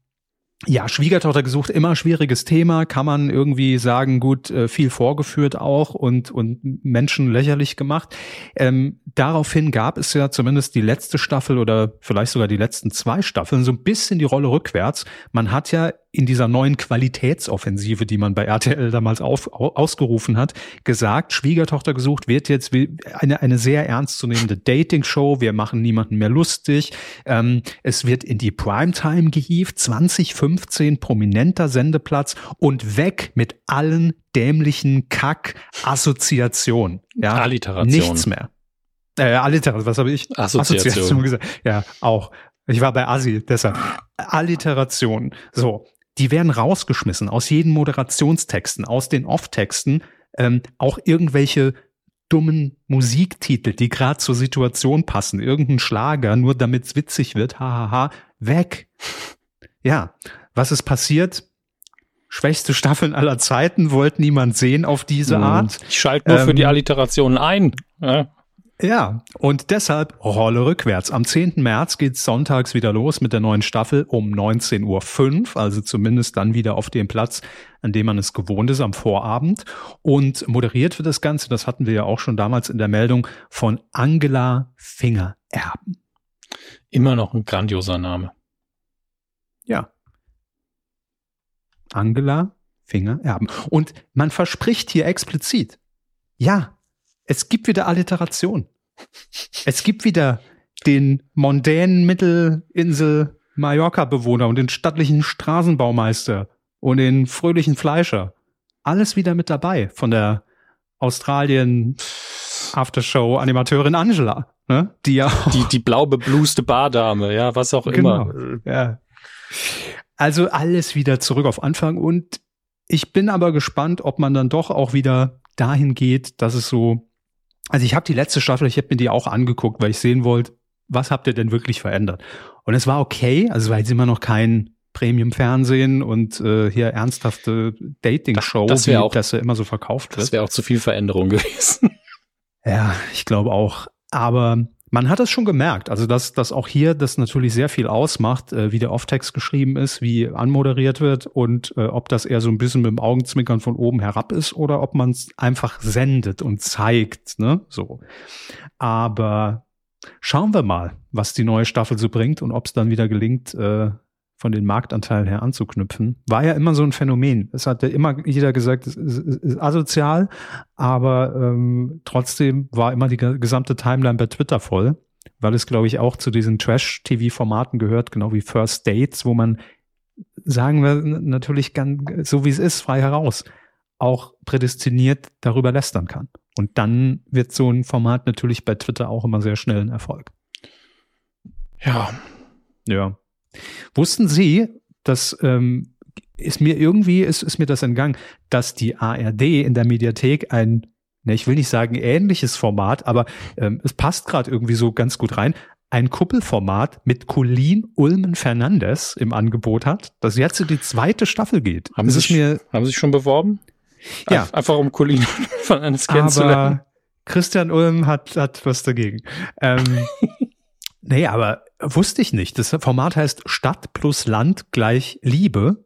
ja, Schwiegertochter gesucht, immer schwieriges Thema, kann man irgendwie sagen, gut, äh, viel vorgeführt auch und, und Menschen lächerlich gemacht. Ähm, daraufhin gab es ja zumindest die letzte Staffel oder vielleicht sogar die letzten zwei Staffeln so ein bisschen die Rolle rückwärts. Man hat ja in dieser neuen Qualitätsoffensive, die man bei RTL damals auf, ausgerufen hat, gesagt, Schwiegertochter gesucht wird jetzt eine, eine sehr ernstzunehmende Dating-Show. Wir machen niemanden mehr lustig. Ähm, es wird in die Primetime gehievt, 2015 prominenter Sendeplatz und weg mit allen dämlichen Kack-Assoziationen. Ja, Alliteration. Nichts mehr. Äh, Alliteration, was habe ich? Assoziation. Assoziation gesagt. Ja, auch. Ich war bei Asi, deshalb. Alliteration. So, die werden rausgeschmissen aus jeden Moderationstexten, aus den Off-Texten, ähm, auch irgendwelche dummen Musiktitel, die gerade zur Situation passen, irgendein Schlager, nur damit es witzig wird, hahaha, weg. Ja, was ist passiert? Schwächste Staffeln aller Zeiten, wollte niemand sehen auf diese hm. Art. Ich schalte nur ähm, für die ähm, Alliterationen ein. Ja. Ja, und deshalb Rolle rückwärts. Am 10. März geht's sonntags wieder los mit der neuen Staffel um 19.05 Uhr, also zumindest dann wieder auf dem Platz, an dem man es gewohnt ist am Vorabend. Und moderiert wird das Ganze, das hatten wir ja auch schon damals in der Meldung, von Angela Fingererben. Immer noch ein grandioser Name. Ja. Angela Fingererben. Und man verspricht hier explizit, ja, es gibt wieder Alliteration. Es gibt wieder den mondänen Mittelinsel Mallorca-Bewohner und den stattlichen Straßenbaumeister und den fröhlichen Fleischer. Alles wieder mit dabei von der Australien Aftershow-Animateurin Angela, ne? Die ja die, die blau bebluste Bardame, ja, was auch genau, immer. Ja. Also alles wieder zurück auf Anfang und ich bin aber gespannt, ob man dann doch auch wieder dahin geht, dass es so also ich habe die letzte Staffel, ich habe mir die auch angeguckt, weil ich sehen wollte, was habt ihr denn wirklich verändert? Und es war okay, also es war jetzt immer noch kein Premium-Fernsehen und äh, hier ernsthafte Dating-Show, das, das auch, das ja immer so verkauft wird. Das wäre auch zu viel Veränderung gewesen. Ja, ich glaube auch. Aber man hat es schon gemerkt, also dass, dass auch hier das natürlich sehr viel ausmacht, äh, wie der Off-Text geschrieben ist, wie anmoderiert wird und äh, ob das eher so ein bisschen mit dem Augenzwinkern von oben herab ist oder ob man es einfach sendet und zeigt, ne? So. Aber schauen wir mal, was die neue Staffel so bringt und ob es dann wieder gelingt, äh, von den Marktanteilen her anzuknüpfen, war ja immer so ein Phänomen. Es hat ja immer jeder gesagt, es ist, ist asozial, aber ähm, trotzdem war immer die gesamte Timeline bei Twitter voll, weil es, glaube ich, auch zu diesen Trash-TV-Formaten gehört, genau wie First Dates, wo man, sagen wir natürlich ganz, so wie es ist, frei heraus, auch prädestiniert darüber lästern kann. Und dann wird so ein Format natürlich bei Twitter auch immer sehr schnell ein Erfolg. Ja. Ja. Wussten Sie, dass ähm, ist mir irgendwie, ist, ist mir das entgangen, dass die ARD in der Mediathek ein, ne, ich will nicht sagen ähnliches Format, aber ähm, es passt gerade irgendwie so ganz gut rein, ein Kuppelformat mit Colleen Ulmen Fernandes im Angebot hat, das jetzt in die zweite Staffel geht. Haben, Sie, mir, haben Sie sich schon beworben? Ja. Einfach um Colleen Fernandes kennenzulernen. Aber Christian Ulm hat, hat was dagegen. Ähm, nee, aber wusste ich nicht. Das Format heißt Stadt plus Land gleich Liebe.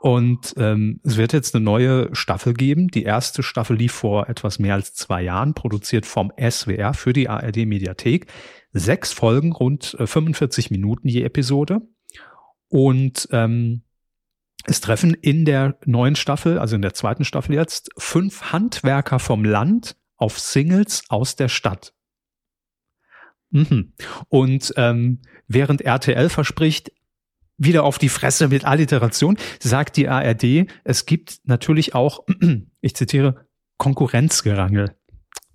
Und ähm, es wird jetzt eine neue Staffel geben. Die erste Staffel lief vor etwas mehr als zwei Jahren, produziert vom SWR für die ARD Mediathek. Sechs Folgen, rund 45 äh, Minuten je Episode. Und ähm, es treffen in der neuen Staffel, also in der zweiten Staffel jetzt, fünf Handwerker vom Land auf Singles aus der Stadt. Mhm. Und ähm, während RTL verspricht, wieder auf die Fresse mit Alliteration, sagt die ARD, es gibt natürlich auch, ich zitiere, Konkurrenzgerangel,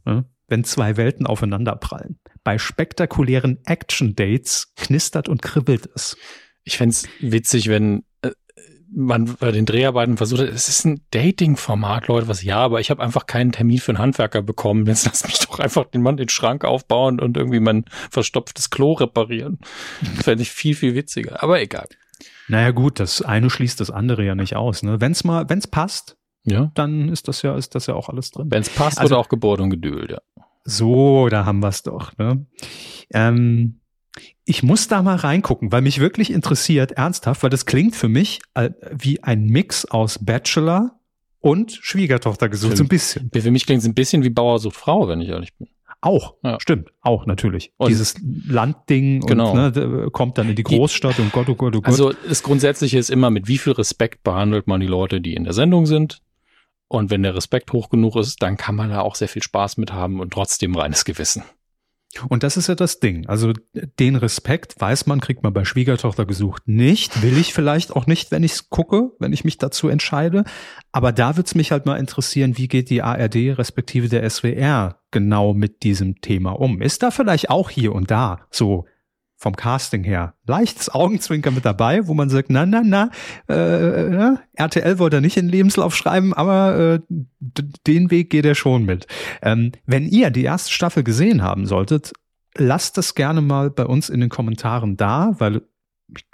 ne, wenn zwei Welten aufeinanderprallen. Bei spektakulären Action-Dates knistert und kribbelt es. Ich fände witzig, wenn man bei den Dreharbeiten versucht hat, es ist ein Dating-Format, Leute, was ja, aber ich habe einfach keinen Termin für einen Handwerker bekommen. Jetzt lass mich doch einfach den Mann den Schrank aufbauen und irgendwie mein verstopftes Klo reparieren. Das fände ich viel, viel witziger. Aber egal. Naja, gut, das eine schließt das andere ja nicht aus. Ne? Wenn es mal, wenn es passt, ja. dann ist das ja, ist das ja auch alles drin. Wenn es passt, also, wird auch geboren und geduld, ja. So, da haben wir es doch. Ne? Ähm, ich muss da mal reingucken, weil mich wirklich interessiert, ernsthaft, weil das klingt für mich äh, wie ein Mix aus Bachelor und Schwiegertochter gesucht, so ein bisschen. Für mich klingt es ein bisschen wie Bauer sucht Frau, wenn ich ehrlich bin. Auch, ja. stimmt, auch natürlich. Und Dieses Landding genau. und ne, kommt dann in die Großstadt und Gott, oh Gott, oh Gott. Also das Grundsätzliche ist immer, mit wie viel Respekt behandelt man die Leute, die in der Sendung sind. Und wenn der Respekt hoch genug ist, dann kann man da auch sehr viel Spaß mit haben und trotzdem reines Gewissen. Und das ist ja das Ding. Also den Respekt, weiß man, kriegt man bei Schwiegertochter gesucht nicht. Will ich vielleicht auch nicht, wenn ich es gucke, wenn ich mich dazu entscheide. Aber da wird's mich halt mal interessieren, wie geht die ARD respektive der SWR genau mit diesem Thema um? Ist da vielleicht auch hier und da so vom Casting her leichtes Augenzwinker mit dabei, wo man sagt, na, na, na, äh, RTL wollte er nicht in den Lebenslauf schreiben, aber äh, den Weg geht er schon mit. Ähm, wenn ihr die erste Staffel gesehen haben solltet, lasst es gerne mal bei uns in den Kommentaren da, weil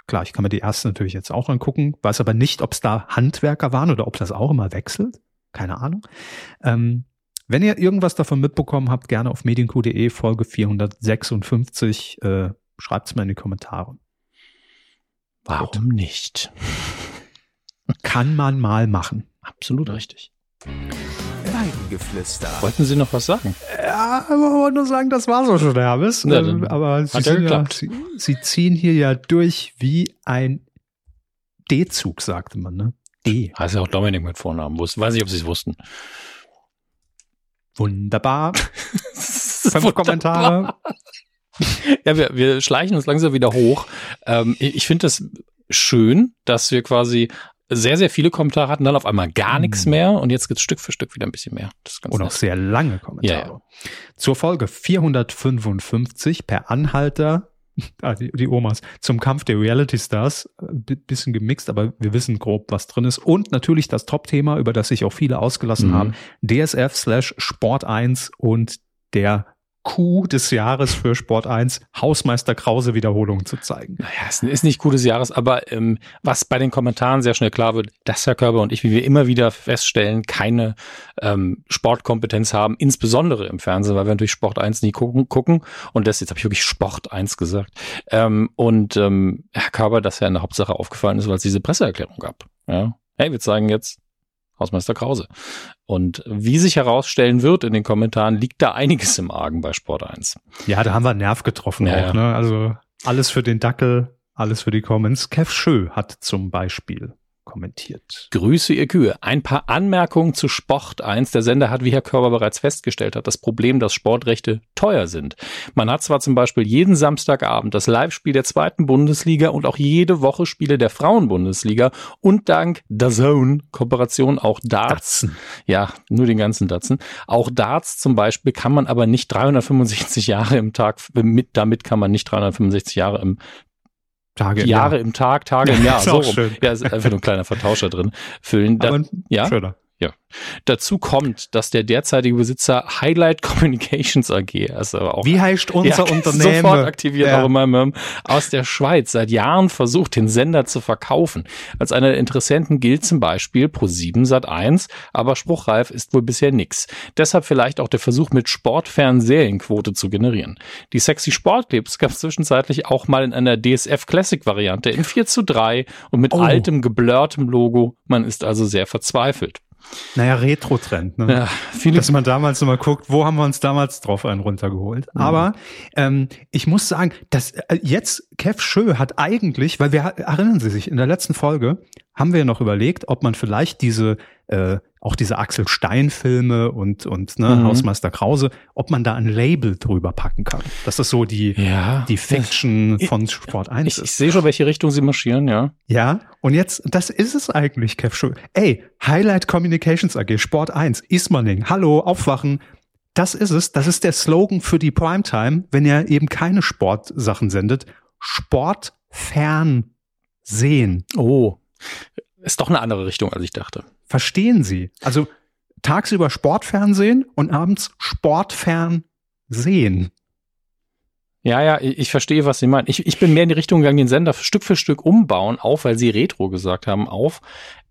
klar, ich kann mir die erste natürlich jetzt auch angucken, weiß aber nicht, ob es da Handwerker waren oder ob das auch immer wechselt. Keine Ahnung. Ähm, wenn ihr irgendwas davon mitbekommen habt, gerne auf medienq.de Folge 456 äh, Schreibt es mal in die Kommentare. Warum Gut. nicht? Kann man mal machen. Absolut richtig. Weidengeflüster. Wollten Sie noch was sagen? Ja, aber wollte nur sagen, das war so schon, Hermes. Ja, aber Sie, ja, Sie, Sie, ziehen hier ja durch wie ein D-Zug, sagte man, ne? D. Heißt ja auch Dominik mit Vornamen. Weiß nicht, ob Sie es wussten. Wunderbar. Fünf Kommentare. ja, wir, wir schleichen uns langsam wieder hoch. Ähm, ich ich finde das schön, dass wir quasi sehr, sehr viele Kommentare hatten, dann auf einmal gar nichts mhm. mehr und jetzt geht's Stück für Stück wieder ein bisschen mehr. Das und auch sehr lange Kommentare. Ja, ja. Zur Folge 455 per Anhalter, ah, die, die, Omas, zum Kampf der Reality Stars, äh, bisschen gemixt, aber wir wissen grob, was drin ist. Und natürlich das Top-Thema, über das sich auch viele ausgelassen mhm. haben, DSF slash Sport 1 und der Coup des Jahres für Sport 1 Hausmeister Krause Wiederholungen zu zeigen. Naja, es ist nicht Coup des Jahres, aber ähm, was bei den Kommentaren sehr schnell klar wird, dass Herr Körber und ich, wie wir immer wieder feststellen, keine ähm, Sportkompetenz haben, insbesondere im Fernsehen, weil wir natürlich Sport 1 nie gucken, gucken und das jetzt habe ich wirklich Sport 1 gesagt. Ähm, und ähm, Herr Körber, dass er in der Hauptsache aufgefallen ist, weil es diese Presseerklärung gab. Ja. Hey, wir zeigen jetzt Hausmeister Krause. Und wie sich herausstellen wird in den Kommentaren, liegt da einiges im Argen bei Sport 1. Ja, da haben wir einen Nerv getroffen ja, auch. Ne? Also alles für den Dackel, alles für die Comments. Kev Schö hat zum Beispiel kommentiert. Grüße ihr Kühe. Ein paar Anmerkungen zu Sport 1. Der Sender hat, wie Herr Körber bereits festgestellt hat, das Problem, dass Sportrechte teuer sind. Man hat zwar zum Beispiel jeden Samstagabend das Live-Spiel der zweiten Bundesliga und auch jede Woche Spiele der Frauenbundesliga und dank der Zone Kooperation auch Darts. Datzen. Ja, nur den ganzen Datzen. Auch Darts zum Beispiel kann man aber nicht 365 Jahre im Tag, mit, damit kann man nicht 365 Jahre im Tage Jahre im, im Tag, Tage im Jahr. so rum. Schön. Ja, ist einfach nur ein kleiner Vertauscher drin. Füllen. Da, ja. Schöner. Ja. Dazu kommt, dass der derzeitige Besitzer Highlight Communications AG, also auch wie heißt unser ja, Unternehmen? Sofort aktiviert ja. auch immer aus der Schweiz seit Jahren versucht, den Sender zu verkaufen. Als einer der Interessenten gilt zum Beispiel Pro7 Sat1, aber spruchreif ist wohl bisher nix. Deshalb vielleicht auch der Versuch, mit sportfernen Serienquote zu generieren. Die sexy Sportclips gab es zwischenzeitlich auch mal in einer DSF Classic Variante in 4 zu 3 und mit oh. altem geblurrtem Logo. Man ist also sehr verzweifelt. Naja, Retro-Trend, ne? Ja, viele Dass man damals nochmal guckt, wo haben wir uns damals drauf einen runtergeholt. Mhm. Aber ähm, ich muss sagen, dass äh, jetzt Kev Schö hat eigentlich, weil wir erinnern Sie sich, in der letzten Folge haben wir ja noch überlegt, ob man vielleicht diese äh, auch diese Axel Stein Filme und und ne, mhm. Hausmeister Krause, ob man da ein Label drüber packen kann. Dass das so die ja. die Fiction von Sport 1 ich, ist. Ich sehe schon, welche Richtung sie marschieren, ja. Ja, und jetzt das ist es eigentlich, Kev Schön. Ey, Highlight Communications AG Sport 1 Ismaning. Hallo, aufwachen. Das ist es, das ist der Slogan für die Primetime, wenn ihr eben keine Sportsachen sendet. Sport fern sehen. Oh. Ist doch eine andere Richtung, als ich dachte. Verstehen Sie? Also tagsüber Sportfernsehen und abends Sportfern sehen. Ja, ja, ich verstehe, was Sie meinen. Ich, ich bin mehr in die Richtung gegangen, den Sender Stück für Stück umbauen, auf, weil Sie Retro gesagt haben, auf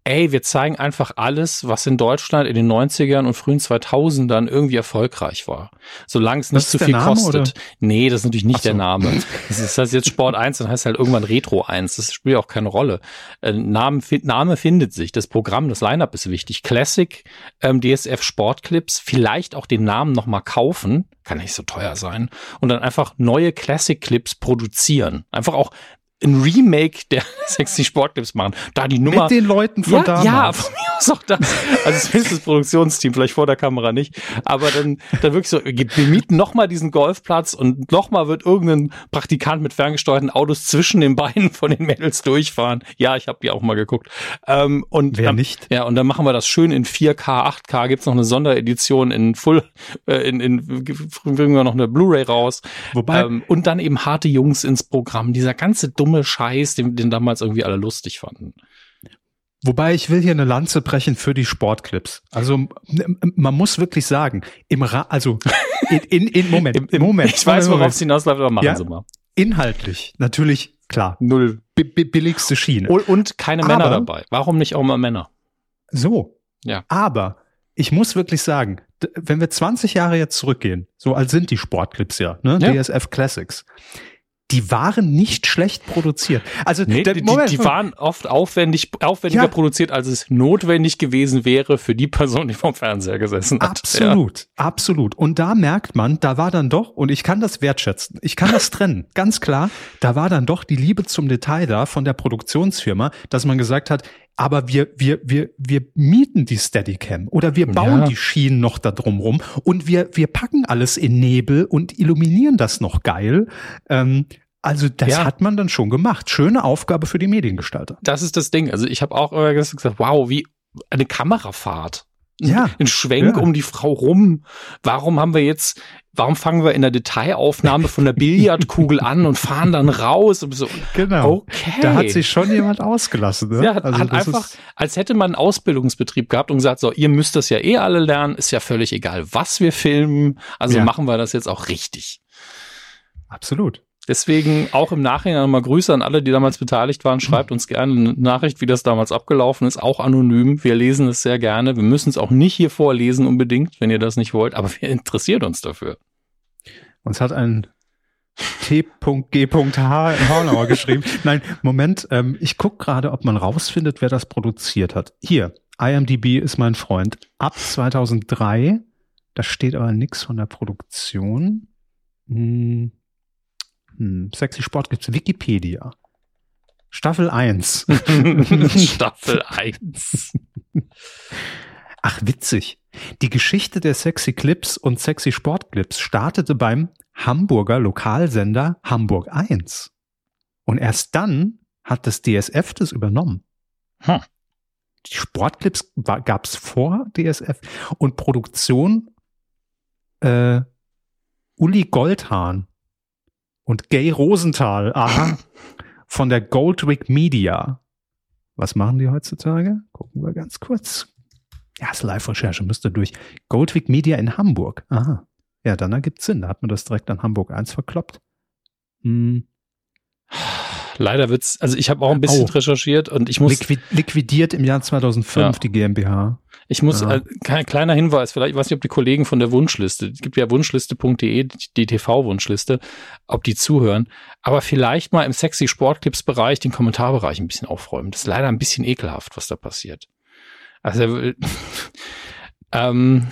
ey, wir zeigen einfach alles, was in Deutschland in den 90ern und frühen 2000ern irgendwie erfolgreich war. Solange es nicht zu viel Name, kostet. Oder? Nee, das ist natürlich nicht so. der Name. Das heißt jetzt Sport 1, dann heißt halt irgendwann Retro 1. Das spielt auch keine Rolle. Äh, Name, Name findet sich. Das Programm, das Lineup ist wichtig. Classic, ähm, DSF Sportclips, vielleicht auch den Namen nochmal kaufen. Kann nicht so teuer sein. Und dann einfach neue Classic Clips produzieren. Einfach auch ein Remake der sexy Sportclips machen. Da die Nummer. Mit den Leuten von ja, damals. Ja, von mir aus auch das. Also zumindest das Produktionsteam, vielleicht vor der Kamera nicht. Aber dann, dann wirklich so, wir mieten nochmal diesen Golfplatz und nochmal wird irgendein Praktikant mit ferngesteuerten Autos zwischen den Beinen von den Mädels durchfahren. Ja, ich habe die auch mal geguckt. Ähm, und Wer dann, nicht? Ja, und dann machen wir das schön in 4K, 8K. Gibt's noch eine Sonderedition in Full, äh, in, in, bringen wir noch eine Blu-ray raus. Wobei. Ähm, und dann eben harte Jungs ins Programm. Dieser ganze dumme Scheiß, den, den damals irgendwie alle lustig fanden. Wobei ich will hier eine Lanze brechen für die Sportclips. Also man muss wirklich sagen, im Ra also in, in, in Moment, Im, im, Moment. Ich weiß, worauf es hinausläuft, aber machen ja, Sie mal. Inhaltlich, natürlich, klar. Null. B billigste Schiene. Und keine aber, Männer dabei. Warum nicht auch mal Männer? So. Ja. Aber ich muss wirklich sagen, wenn wir 20 Jahre jetzt zurückgehen, so als sind die Sportclips ja, ne? Ja. DSF Classics die waren nicht schlecht produziert. Also nee, der, die, Moment, die, waren oft aufwendig, aufwendiger ja. produziert, als es notwendig gewesen wäre für die Person, die vom Fernseher gesessen hat. Absolut, ja. absolut. Und da merkt man, da war dann doch, und ich kann das wertschätzen, ich kann das trennen, ganz klar, da war dann doch die Liebe zum Detail da von der Produktionsfirma, dass man gesagt hat, aber wir, wir, wir, wir mieten die Steadicam oder wir bauen ja. die Schienen noch da drumrum und wir, wir packen alles in Nebel und illuminieren das noch geil. Ähm, also das ja. hat man dann schon gemacht. Schöne Aufgabe für die Mediengestalter. Das ist das Ding. Also ich habe auch immer gesagt, wow, wie eine Kamerafahrt. Ja. Ein Schwenk ja. um die Frau rum. Warum haben wir jetzt warum fangen wir in der Detailaufnahme von der Billardkugel an und fahren dann raus? Und so, genau. Okay. Da hat sich schon jemand ausgelassen. Ne? Ja, hat, also hat einfach, als hätte man einen Ausbildungsbetrieb gehabt und gesagt, so, ihr müsst das ja eh alle lernen, ist ja völlig egal, was wir filmen. Also ja. machen wir das jetzt auch richtig. Absolut. Deswegen auch im Nachhinein nochmal Grüße an alle, die damals beteiligt waren. Schreibt uns gerne eine Nachricht, wie das damals abgelaufen ist. Auch anonym. Wir lesen es sehr gerne. Wir müssen es auch nicht hier vorlesen unbedingt, wenn ihr das nicht wollt. Aber wir interessiert uns dafür. Uns hat ein T.G.H. Hornauer geschrieben. Nein, Moment, ähm, ich gucke gerade, ob man rausfindet, wer das produziert hat. Hier, IMDb ist mein Freund. Ab 2003, da steht aber nichts von der Produktion. Hm, hm, Sexy Sport gibt's Wikipedia. Staffel 1. Staffel 1. Ach, witzig. Die Geschichte der Sexy Clips und Sexy Sport Clips startete beim Hamburger Lokalsender Hamburg 1. Und erst dann hat das DSF das übernommen. Hm. Die Sportclips gab es vor DSF und Produktion äh, Uli Goldhahn und Gay Rosenthal, aha, von der Goldwick Media. Was machen die heutzutage? Gucken wir ganz kurz. Ja, ist Live-Recherche, müsste durch. Goldwig Media in Hamburg. Aha. Ja, dann ergibt Sinn. Da hat man das direkt an Hamburg 1 verkloppt. Hm. Leider wird's, also ich habe auch ein bisschen oh. recherchiert und ich muss. Liquid, liquidiert im Jahr 2005 ja. die GmbH. Ich muss, ja. äh, kleiner Hinweis, vielleicht, ich weiß nicht, ob die Kollegen von der Wunschliste, es gibt ja wunschliste.de, die TV-Wunschliste, ob die zuhören, aber vielleicht mal im sexy Sportclips-Bereich, den Kommentarbereich ein bisschen aufräumen. Das ist leider ein bisschen ekelhaft, was da passiert. Also, ähm,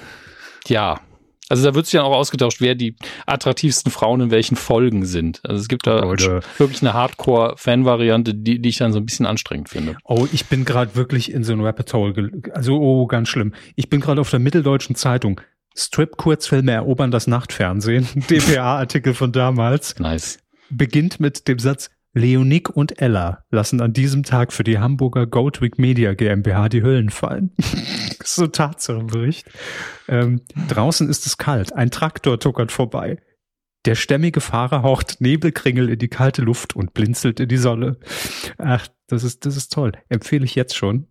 ja, also da wird sich dann auch ausgetauscht, wer die attraktivsten Frauen in welchen Folgen sind. Also es gibt da Leute. wirklich eine Hardcore-Fan-Variante, die, die ich dann so ein bisschen anstrengend finde. Oh, ich bin gerade wirklich in so ein Rabbit Hole. Also, oh, ganz schlimm. Ich bin gerade auf der Mitteldeutschen Zeitung. Strip-Kurzfilme erobern das Nachtfernsehen. DPA-Artikel von damals. Nice. Beginnt mit dem Satz, Leonik und Ella lassen an diesem Tag für die Hamburger Goldwig Media GmbH die Hüllen fallen. so Tatsachenbericht. Ähm, draußen ist es kalt. Ein Traktor tuckert vorbei. Der stämmige Fahrer haucht Nebelkringel in die kalte Luft und blinzelt in die Sonne. Ach, das ist, das ist toll. Empfehle ich jetzt schon.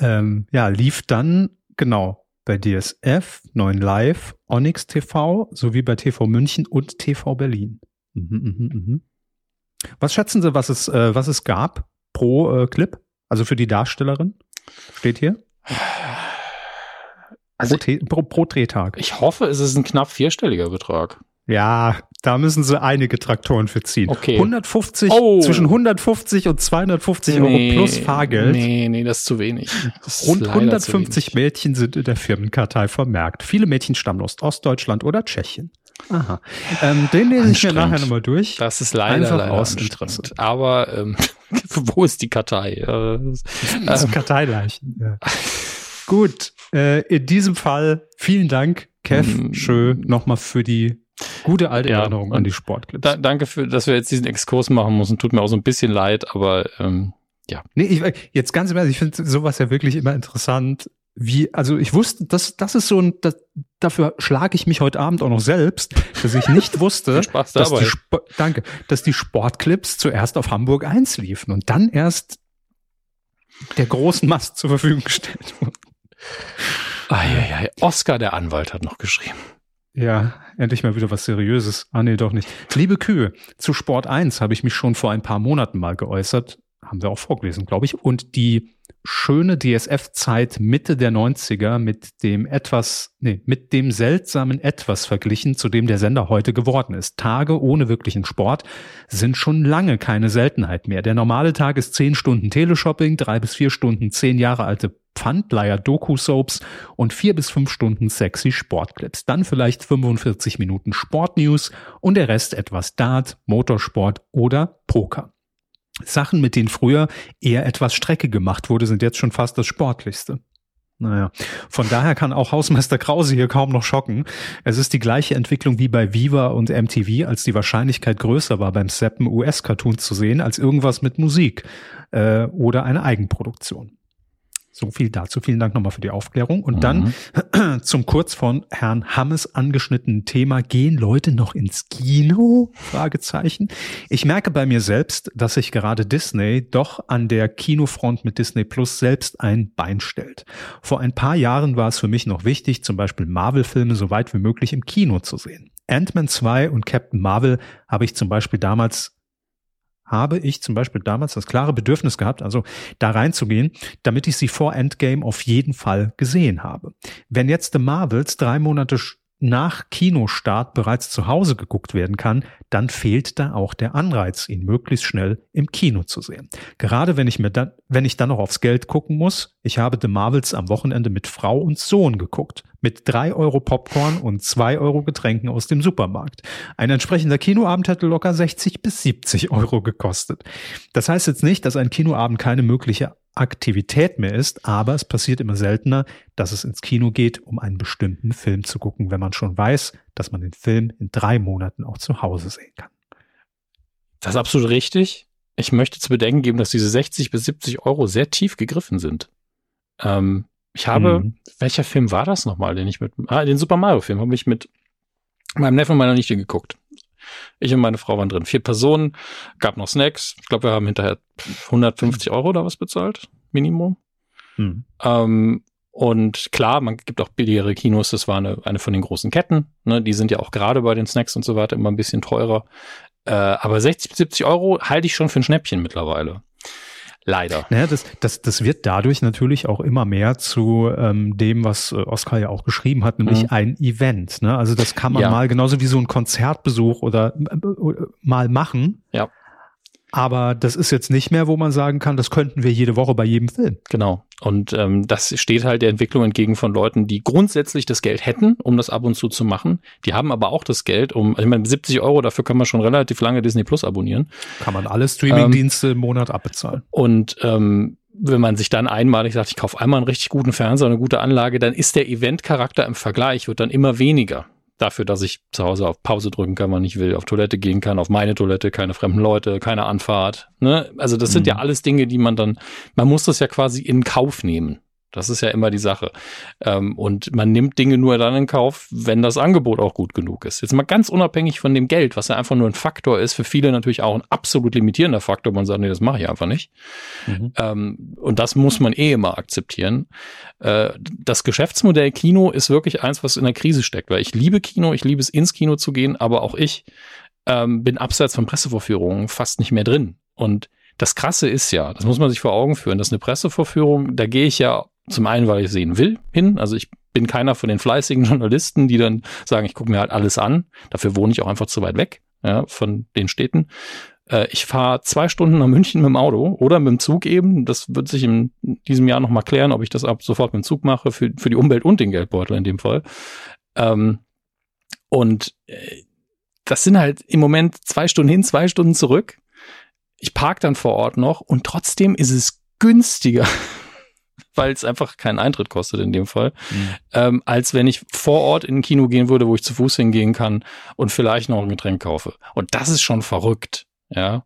Ähm, ja, lief dann, genau, bei DSF, 9 Live, Onyx TV sowie bei TV München und TV Berlin. Mhm, mhm, mhm. Was schätzen Sie, was es, äh, was es gab pro äh, Clip? Also für die Darstellerin? Steht hier? Also pro, pro, pro Drehtag. Ich hoffe, es ist ein knapp vierstelliger Betrag. Ja, da müssen sie einige Traktoren für ziehen. Okay. 150, oh. zwischen 150 und 250 nee, Euro plus Fahrgeld. Nee, nee, das ist zu wenig. Ist Rund 150 Mädchen sind in der Firmenkartei vermerkt. Viele Mädchen stammen aus Ostdeutschland oder Tschechien. Aha. Ähm, den lese ich mir nachher nochmal durch. Das ist leider, Einfach leider aus Interesse. Aber ähm, wo ist die Kartei? Äh, das ähm, Karteileichen. Ja. Gut, äh, in diesem Fall vielen Dank, Kev, mm. schön nochmal für die gute alte ja, Erinnerung an die Sportclips. Da, danke für, dass wir jetzt diesen Exkurs machen müssen. Tut mir auch so ein bisschen leid, aber ähm, ja. Nee, ich, jetzt ganz im Ernst, ich finde sowas ja wirklich immer interessant, wie, also ich wusste, das, das ist so ein, das, dafür schlage ich mich heute Abend auch noch selbst, dass ich nicht wusste, dass die, danke, dass die Sportclips zuerst auf Hamburg 1 liefen und dann erst der großen Mast zur Verfügung gestellt wurden. Eieiei, Oscar der Anwalt hat noch geschrieben. Ja, endlich mal wieder was Seriöses. Ah, nee, doch nicht. Liebe Kühe, zu Sport 1 habe ich mich schon vor ein paar Monaten mal geäußert. Haben wir auch vorgelesen, glaube ich. Und die schöne DSF-Zeit Mitte der 90er mit dem etwas, nee, mit dem seltsamen Etwas verglichen, zu dem der Sender heute geworden ist. Tage ohne wirklichen Sport sind schon lange keine Seltenheit mehr. Der normale Tag ist zehn Stunden Teleshopping, drei bis vier Stunden zehn Jahre alte Pfandleier Doku-Soaps und vier bis fünf Stunden sexy Sportclips. Dann vielleicht 45 Minuten Sportnews und der Rest etwas Dart, Motorsport oder Poker. Sachen, mit denen früher eher etwas Strecke gemacht wurde, sind jetzt schon fast das Sportlichste. Naja, von daher kann auch Hausmeister Krause hier kaum noch schocken. Es ist die gleiche Entwicklung wie bei Viva und MTV, als die Wahrscheinlichkeit größer war, beim Seppen US-Cartoon zu sehen, als irgendwas mit Musik äh, oder eine Eigenproduktion. So viel dazu. Vielen Dank nochmal für die Aufklärung. Und mhm. dann zum kurz von Herrn Hammes angeschnittenen Thema, gehen Leute noch ins Kino? Fragezeichen. Ich merke bei mir selbst, dass sich gerade Disney doch an der Kinofront mit Disney Plus selbst ein Bein stellt. Vor ein paar Jahren war es für mich noch wichtig, zum Beispiel Marvel-Filme so weit wie möglich im Kino zu sehen. Ant-Man 2 und Captain Marvel habe ich zum Beispiel damals habe ich zum Beispiel damals das klare Bedürfnis gehabt, also da reinzugehen, damit ich sie vor Endgame auf jeden Fall gesehen habe. Wenn jetzt The Marvels drei Monate nach Kinostart bereits zu Hause geguckt werden kann, dann fehlt da auch der Anreiz, ihn möglichst schnell im Kino zu sehen. Gerade wenn ich mir dann, wenn ich dann noch aufs Geld gucken muss, ich habe The Marvels am Wochenende mit Frau und Sohn geguckt. Mit drei Euro Popcorn und zwei Euro Getränken aus dem Supermarkt. Ein entsprechender Kinoabend hätte locker 60 bis 70 Euro gekostet. Das heißt jetzt nicht, dass ein Kinoabend keine mögliche Aktivität mehr ist, aber es passiert immer seltener, dass es ins Kino geht, um einen bestimmten Film zu gucken, wenn man schon weiß, dass man den Film in drei Monaten auch zu Hause sehen kann. Das ist absolut richtig. Ich möchte zu bedenken geben, dass diese 60 bis 70 Euro sehr tief gegriffen sind. Ähm, ich habe, mhm. welcher Film war das nochmal, den ich mit, ah, den Super Mario Film habe ich mit meinem Neffen und meiner Nichte geguckt. Ich und meine Frau waren drin. Vier Personen, gab noch Snacks. Ich glaube, wir haben hinterher 150 Euro oder was bezahlt. Minimum. Hm. Ähm, Und klar, man gibt auch billigere Kinos, das war eine, eine von den großen Ketten. Ne? Die sind ja auch gerade bei den Snacks und so weiter immer ein bisschen teurer. Äh, aber 60, 70 Euro halte ich schon für ein Schnäppchen mittlerweile. Leider. Naja, das, das, das wird dadurch natürlich auch immer mehr zu ähm, dem, was äh, Oskar ja auch geschrieben hat, nämlich mhm. ein Event. Ne? Also das kann man ja. mal genauso wie so ein Konzertbesuch oder äh, äh mal machen. Ja. Aber das ist jetzt nicht mehr, wo man sagen kann, das könnten wir jede Woche bei jedem Film. Genau. Und ähm, das steht halt der Entwicklung entgegen von Leuten, die grundsätzlich das Geld hätten, um das ab und zu zu machen. Die haben aber auch das Geld, um, ich meine, 70 Euro, dafür kann man schon relativ lange Disney Plus abonnieren. Kann man alle Streamingdienste ähm, im Monat abbezahlen. Und ähm, wenn man sich dann einmalig sagt, ich kaufe einmal einen richtig guten Fernseher, eine gute Anlage, dann ist der Eventcharakter im Vergleich, wird dann immer weniger dafür, dass ich zu Hause auf Pause drücken kann, wann ich will, auf Toilette gehen kann, auf meine Toilette, keine fremden Leute, keine Anfahrt. Ne? Also das mhm. sind ja alles Dinge, die man dann, man muss das ja quasi in Kauf nehmen. Das ist ja immer die Sache. Ähm, und man nimmt Dinge nur dann in Kauf, wenn das Angebot auch gut genug ist. Jetzt mal ganz unabhängig von dem Geld, was ja einfach nur ein Faktor ist, für viele natürlich auch ein absolut limitierender Faktor. Man sagt, nee, das mache ich einfach nicht. Mhm. Ähm, und das muss man eh immer akzeptieren. Äh, das Geschäftsmodell Kino ist wirklich eins, was in der Krise steckt, weil ich liebe Kino, ich liebe es ins Kino zu gehen, aber auch ich ähm, bin abseits von Pressevorführungen fast nicht mehr drin. Und das Krasse ist ja, das muss man sich vor Augen führen, dass eine Pressevorführung, da gehe ich ja zum einen, weil ich sehen will, hin. Also ich bin keiner von den fleißigen Journalisten, die dann sagen, ich gucke mir halt alles an. Dafür wohne ich auch einfach zu weit weg ja, von den Städten. Äh, ich fahre zwei Stunden nach München mit dem Auto oder mit dem Zug eben. Das wird sich in diesem Jahr nochmal klären, ob ich das ab sofort mit dem Zug mache, für, für die Umwelt und den Geldbeutel in dem Fall. Ähm, und äh, das sind halt im Moment zwei Stunden hin, zwei Stunden zurück. Ich park dann vor Ort noch und trotzdem ist es günstiger weil es einfach keinen Eintritt kostet in dem Fall, mhm. ähm, als wenn ich vor Ort in ein Kino gehen würde, wo ich zu Fuß hingehen kann und vielleicht noch ein Getränk kaufe. Und das ist schon verrückt. Ja.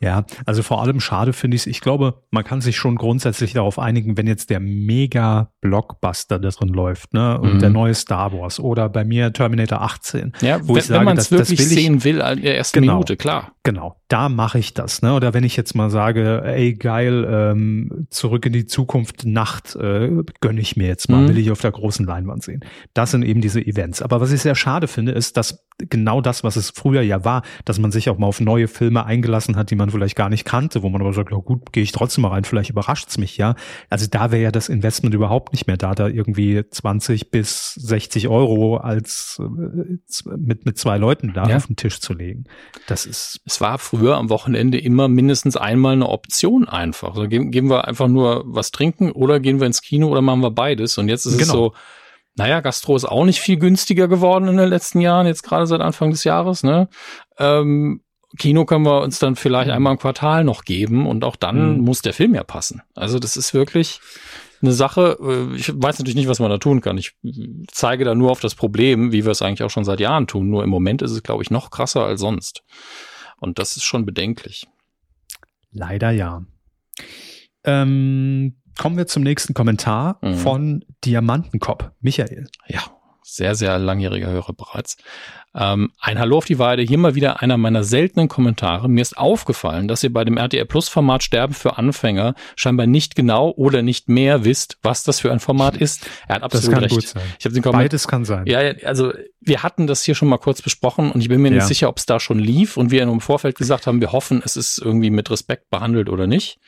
Ja, also vor allem schade finde ich es. Ich glaube, man kann sich schon grundsätzlich darauf einigen, wenn jetzt der Mega-Blockbuster da drin läuft, ne? Und mhm. der neue Star Wars oder bei mir Terminator 18. Ja, wo wenn, ich sage, wenn man es wirklich das will sehen will in der ersten genau, Minute, klar. Genau, da mache ich das, ne? Oder wenn ich jetzt mal sage, ey geil, ähm, zurück in die Zukunft Nacht äh, gönne ich mir jetzt mal, mhm. will ich auf der großen Leinwand sehen. Das sind eben diese Events. Aber was ich sehr schade finde, ist, dass genau das, was es früher ja war, dass man sich auch mal auf neue Filme eingelassen hat, die man vielleicht gar nicht kannte, wo man aber sagt, oh gut, gehe ich trotzdem mal rein, vielleicht überrascht's mich ja. Also da wäre ja das Investment überhaupt nicht mehr da, da irgendwie 20 bis 60 Euro als äh, mit, mit zwei Leuten da ja. auf den Tisch zu legen. Das ist. Es war früher am Wochenende immer mindestens einmal eine Option einfach. Also geben, geben wir einfach nur was trinken oder gehen wir ins Kino oder machen wir beides. Und jetzt ist genau. es so, naja, Gastro ist auch nicht viel günstiger geworden in den letzten Jahren, jetzt gerade seit Anfang des Jahres, ne? Ähm, Kino können wir uns dann vielleicht mhm. einmal im Quartal noch geben und auch dann mhm. muss der Film ja passen. Also das ist wirklich eine Sache, äh, ich weiß natürlich nicht, was man da tun kann. Ich zeige da nur auf das Problem, wie wir es eigentlich auch schon seit Jahren tun. Nur im Moment ist es, glaube ich, noch krasser als sonst. Und das ist schon bedenklich. Leider ja. Ähm, kommen wir zum nächsten Kommentar mhm. von Diamantenkopf, Michael. Ja, sehr, sehr langjähriger Hörer bereits. Ähm, ein Hallo auf die Weide, hier mal wieder einer meiner seltenen Kommentare. Mir ist aufgefallen, dass ihr bei dem RTL Plus Format Sterben für Anfänger scheinbar nicht genau oder nicht mehr wisst, was das für ein Format ist. Er hat absolut das kann recht. Gut sein. Ich den Beides kann sein. Ja, also wir hatten das hier schon mal kurz besprochen und ich bin mir ja. nicht sicher, ob es da schon lief und wir im Vorfeld gesagt haben, wir hoffen, es ist irgendwie mit Respekt behandelt oder nicht.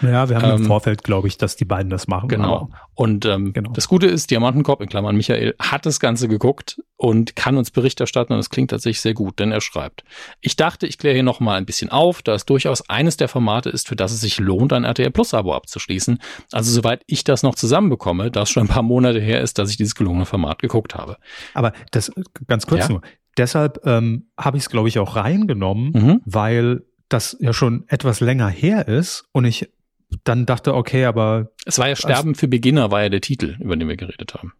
Ja, wir haben ähm, im Vorfeld, glaube ich, dass die beiden das machen. Genau. Und ähm, genau. das Gute ist, Diamantenkopf, in Klammern Michael, hat das Ganze geguckt und kann uns Bericht erstatten und es klingt tatsächlich sehr gut, denn er schreibt, ich dachte, ich kläre hier noch mal ein bisschen auf, da es durchaus eines der Formate ist, für das es sich lohnt, ein RTL Plus Abo abzuschließen. Also soweit ich das noch zusammenbekomme, da es schon ein paar Monate her ist, dass ich dieses gelungene Format geguckt habe. Aber das ganz kurz ja? nur. Deshalb ähm, habe ich es, glaube ich, auch reingenommen, mhm. weil das ja schon etwas länger her ist und ich dann dachte, okay, aber. Es war ja Sterben für Beginner, war ja der Titel, über den wir geredet haben.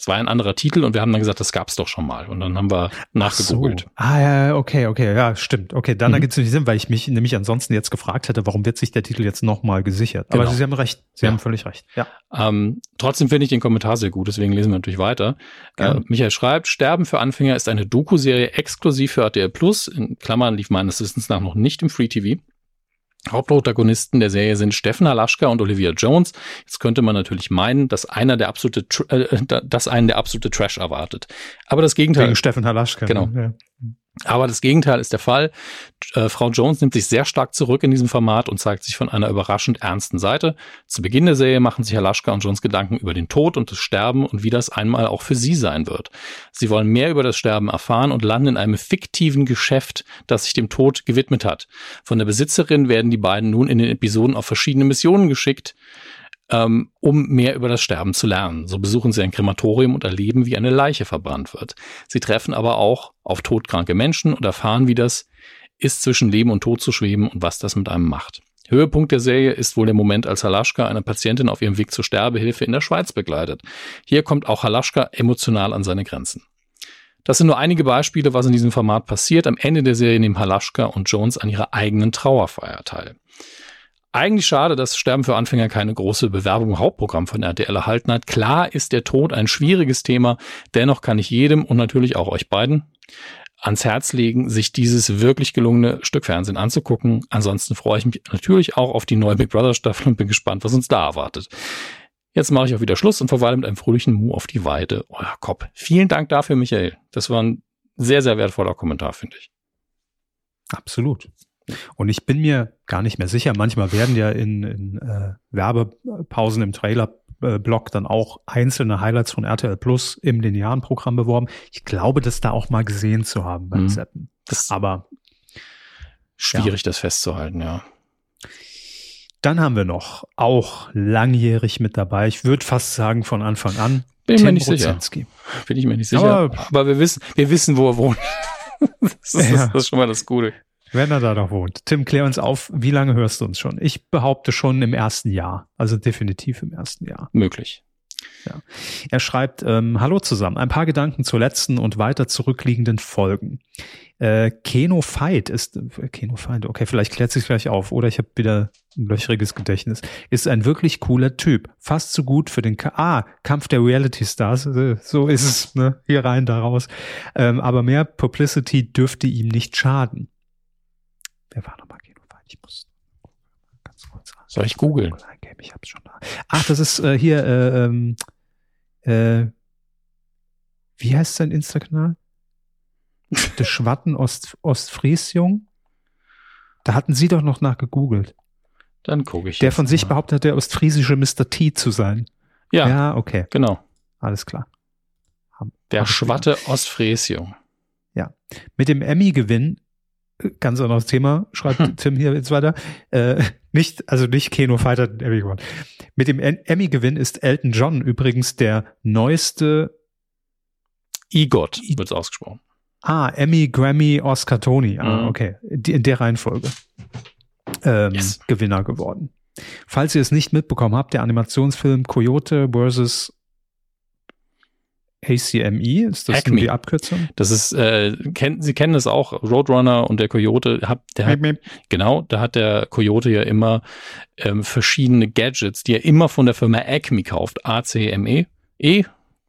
Es war ein anderer Titel und wir haben dann gesagt, das gab's doch schon mal. Und dann haben wir nachgegoogelt. So. Ah ja, okay, okay, ja, stimmt. Okay, dann mhm. ergibt es nicht Sinn, weil ich mich nämlich ansonsten jetzt gefragt hätte, warum wird sich der Titel jetzt nochmal gesichert? Aber genau. Sie haben recht, Sie ja. haben völlig recht. Ja. Ähm, trotzdem finde ich den Kommentar sehr gut, deswegen lesen wir natürlich weiter. Äh, Michael schreibt, Sterben für Anfänger ist eine Doku-Serie exklusiv für RTL Plus. In Klammern lief meines Wissens nach noch nicht im Free TV. Hauptprotagonisten der Serie sind Steffen Halaschka und Olivia Jones. Jetzt könnte man natürlich meinen, dass einer der absolute, äh, dass einen der absolute Trash erwartet. Aber das Gegenteil. Wegen Steffen Halaschka. Genau. Ja. Aber das Gegenteil ist der Fall. Äh, Frau Jones nimmt sich sehr stark zurück in diesem Format und zeigt sich von einer überraschend ernsten Seite. Zu Beginn der Serie machen sich Halaschka und Jones Gedanken über den Tod und das Sterben und wie das einmal auch für sie sein wird. Sie wollen mehr über das Sterben erfahren und landen in einem fiktiven Geschäft, das sich dem Tod gewidmet hat. Von der Besitzerin werden die beiden nun in den Episoden auf verschiedene Missionen geschickt ähm, um mehr über das Sterben zu lernen. So besuchen sie ein Krematorium und erleben, wie eine Leiche verbrannt wird. Sie treffen aber auch auf todkranke Menschen und erfahren, wie das ist, zwischen Leben und Tod zu schweben und was das mit einem macht. Höhepunkt der Serie ist wohl der Moment, als Halaschka eine Patientin auf ihrem Weg zur Sterbehilfe in der Schweiz begleitet. Hier kommt auch Halaschka emotional an seine Grenzen. Das sind nur einige Beispiele, was in diesem Format passiert. Am Ende der Serie nehmen Halaschka und Jones an ihrer eigenen Trauerfeier teil. Eigentlich schade, dass Sterben für Anfänger keine große Bewerbung im Hauptprogramm von RTL erhalten hat. Klar ist der Tod ein schwieriges Thema, dennoch kann ich jedem und natürlich auch euch beiden ans Herz legen, sich dieses wirklich gelungene Stück Fernsehen anzugucken. Ansonsten freue ich mich natürlich auch auf die neue Big Brother Staffel und bin gespannt, was uns da erwartet. Jetzt mache ich auch wieder Schluss und verweile mit einem fröhlichen Mu auf die Weide. Euer Kopf. Vielen Dank dafür, Michael. Das war ein sehr, sehr wertvoller Kommentar, finde ich. Absolut. Und ich bin mir gar nicht mehr sicher. Manchmal werden ja in, in äh, Werbepausen im Trailer-Blog dann auch einzelne Highlights von RTL Plus im linearen Programm beworben. Ich glaube, das da auch mal gesehen zu haben beim mhm. Zappen. Das Aber schwierig, ja. das festzuhalten, ja. Dann haben wir noch auch langjährig mit dabei. Ich würde fast sagen von Anfang an. Bin ich mir nicht Rozenski. sicher. Bin ich mir nicht sicher. Aber, aber, wir wissen, wir wissen, wo er wohnt. das, ist, ja. das ist schon mal das Gute. Wenn er da noch wohnt. Tim, klär uns auf, wie lange hörst du uns schon? Ich behaupte schon im ersten Jahr. Also definitiv im ersten Jahr. Möglich. Ja. Er schreibt, ähm, Hallo zusammen, ein paar Gedanken zur letzten und weiter zurückliegenden Folgen. Äh, Keno Fight ist, äh, Keno Fight, okay, vielleicht klärt sich gleich auf, oder ich habe wieder ein löchriges Gedächtnis, ist ein wirklich cooler Typ. Fast so gut für den, Ka ah, Kampf der Reality Stars, äh, so ist es, ne, hier rein, da raus. Ähm, aber mehr Publicity dürfte ihm nicht schaden. Wer war nochmal Genofeind? Ich muss ganz kurz ran. Soll ich googeln? Ich hab's schon da. Ach, das ist äh, hier, äh, ähm, äh, wie heißt sein Insta-Kanal? Der Schwatten Ost, Ostfriesjung. Da hatten Sie doch noch nach gegoogelt. Dann gucke ich. Der von sich mal. behauptet, der ostfriesische Mr. T zu sein. Ja. Ja, okay. Genau. Alles klar. Haben, der Schwatte Ostfriesjung. Ja. Mit dem Emmy-Gewinn ganz anderes Thema, schreibt hm. Tim hier jetzt weiter. Äh, nicht, also nicht Keno Fighter Emmy gewonnen. Mit dem Emmy-Gewinn ist Elton John übrigens der neueste EGOT, wird es ausgesprochen. Ah, Emmy, Grammy, Oscar, Tony. Ah, mhm. okay. Die, in der Reihenfolge. Ähm, yes. Gewinner geworden. Falls ihr es nicht mitbekommen habt, der Animationsfilm Coyote vs. ACME, ist das Acme. die Abkürzung? Das ist, äh, kennt, Sie kennen das auch, Roadrunner und der Coyote, hat, der hat, genau, da hat der Coyote ja immer ähm, verschiedene Gadgets, die er immer von der Firma Acme kauft, A-C-M-E, E,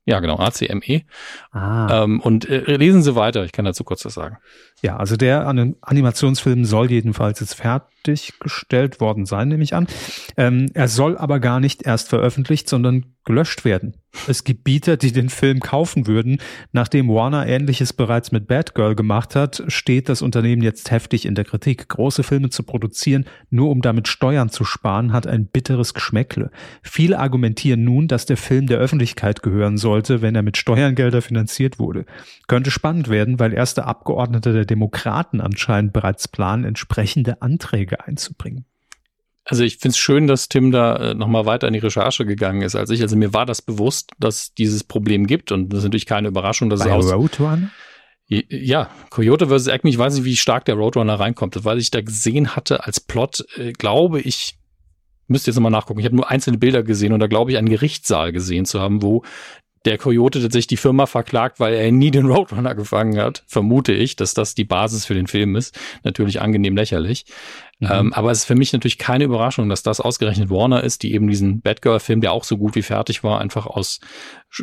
ja genau, A-C-M-E. Ah. Ähm, und äh, lesen Sie weiter, ich kann dazu kurz was sagen. Ja, also der Animationsfilm soll jedenfalls jetzt fertiggestellt worden sein, nehme ich an. Ähm, er soll aber gar nicht erst veröffentlicht, sondern gelöscht werden. Es gibt Bieter, die den Film kaufen würden. Nachdem Warner ähnliches bereits mit Batgirl gemacht hat, steht das Unternehmen jetzt heftig in der Kritik. Große Filme zu produzieren, nur um damit Steuern zu sparen, hat ein bitteres Geschmäckle. Viele argumentieren nun, dass der Film der Öffentlichkeit gehören sollte, wenn er mit Steuergelder finanziert wurde. Könnte spannend werden, weil erste Abgeordnete der Demokraten anscheinend bereits planen, entsprechende Anträge einzubringen. Also ich finde es schön, dass Tim da äh, nochmal weiter in die Recherche gegangen ist als ich. Also mir war das bewusst, dass dieses Problem gibt und das ist natürlich keine Überraschung, dass Bei es aus Roadrunner? Ja, Coyote vs. Acme, ich weiß nicht, wie stark der Roadrunner reinkommt. Weil ich da gesehen hatte als Plot, äh, glaube ich, müsste jetzt nochmal nachgucken. Ich habe nur einzelne Bilder gesehen und da glaube ich einen Gerichtssaal gesehen zu haben, wo der Coyote tatsächlich die Firma verklagt, weil er nie den Roadrunner gefangen hat. Vermute ich, dass das die Basis für den Film ist. Natürlich angenehm lächerlich. Mhm. Ähm, aber es ist für mich natürlich keine Überraschung, dass das ausgerechnet Warner ist, die eben diesen Batgirl-Film, der auch so gut wie fertig war, einfach aus,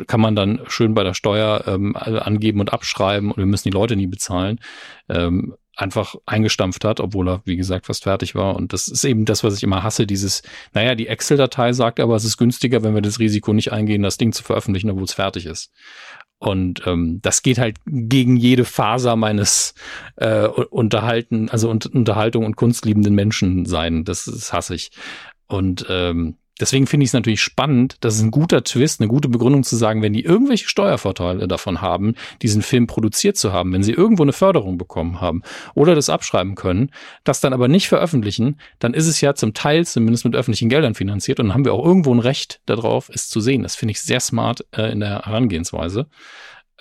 kann man dann schön bei der Steuer ähm, angeben und abschreiben und wir müssen die Leute nie bezahlen. Ähm, einfach eingestampft hat, obwohl er, wie gesagt, fast fertig war. Und das ist eben das, was ich immer hasse, dieses, naja, die Excel-Datei sagt aber, es ist günstiger, wenn wir das Risiko nicht eingehen, das Ding zu veröffentlichen, obwohl es fertig ist. Und ähm, das geht halt gegen jede Faser meines äh, Unterhalten, also Unterhaltung und kunstliebenden Menschen sein. Das, das hasse ich. Und ähm, Deswegen finde ich es natürlich spannend, das ist ein guter Twist, eine gute Begründung zu sagen, wenn die irgendwelche Steuervorteile davon haben, diesen Film produziert zu haben, wenn sie irgendwo eine Förderung bekommen haben oder das abschreiben können, das dann aber nicht veröffentlichen, dann ist es ja zum Teil zumindest mit öffentlichen Geldern finanziert und dann haben wir auch irgendwo ein Recht darauf, es zu sehen. Das finde ich sehr smart äh, in der Herangehensweise.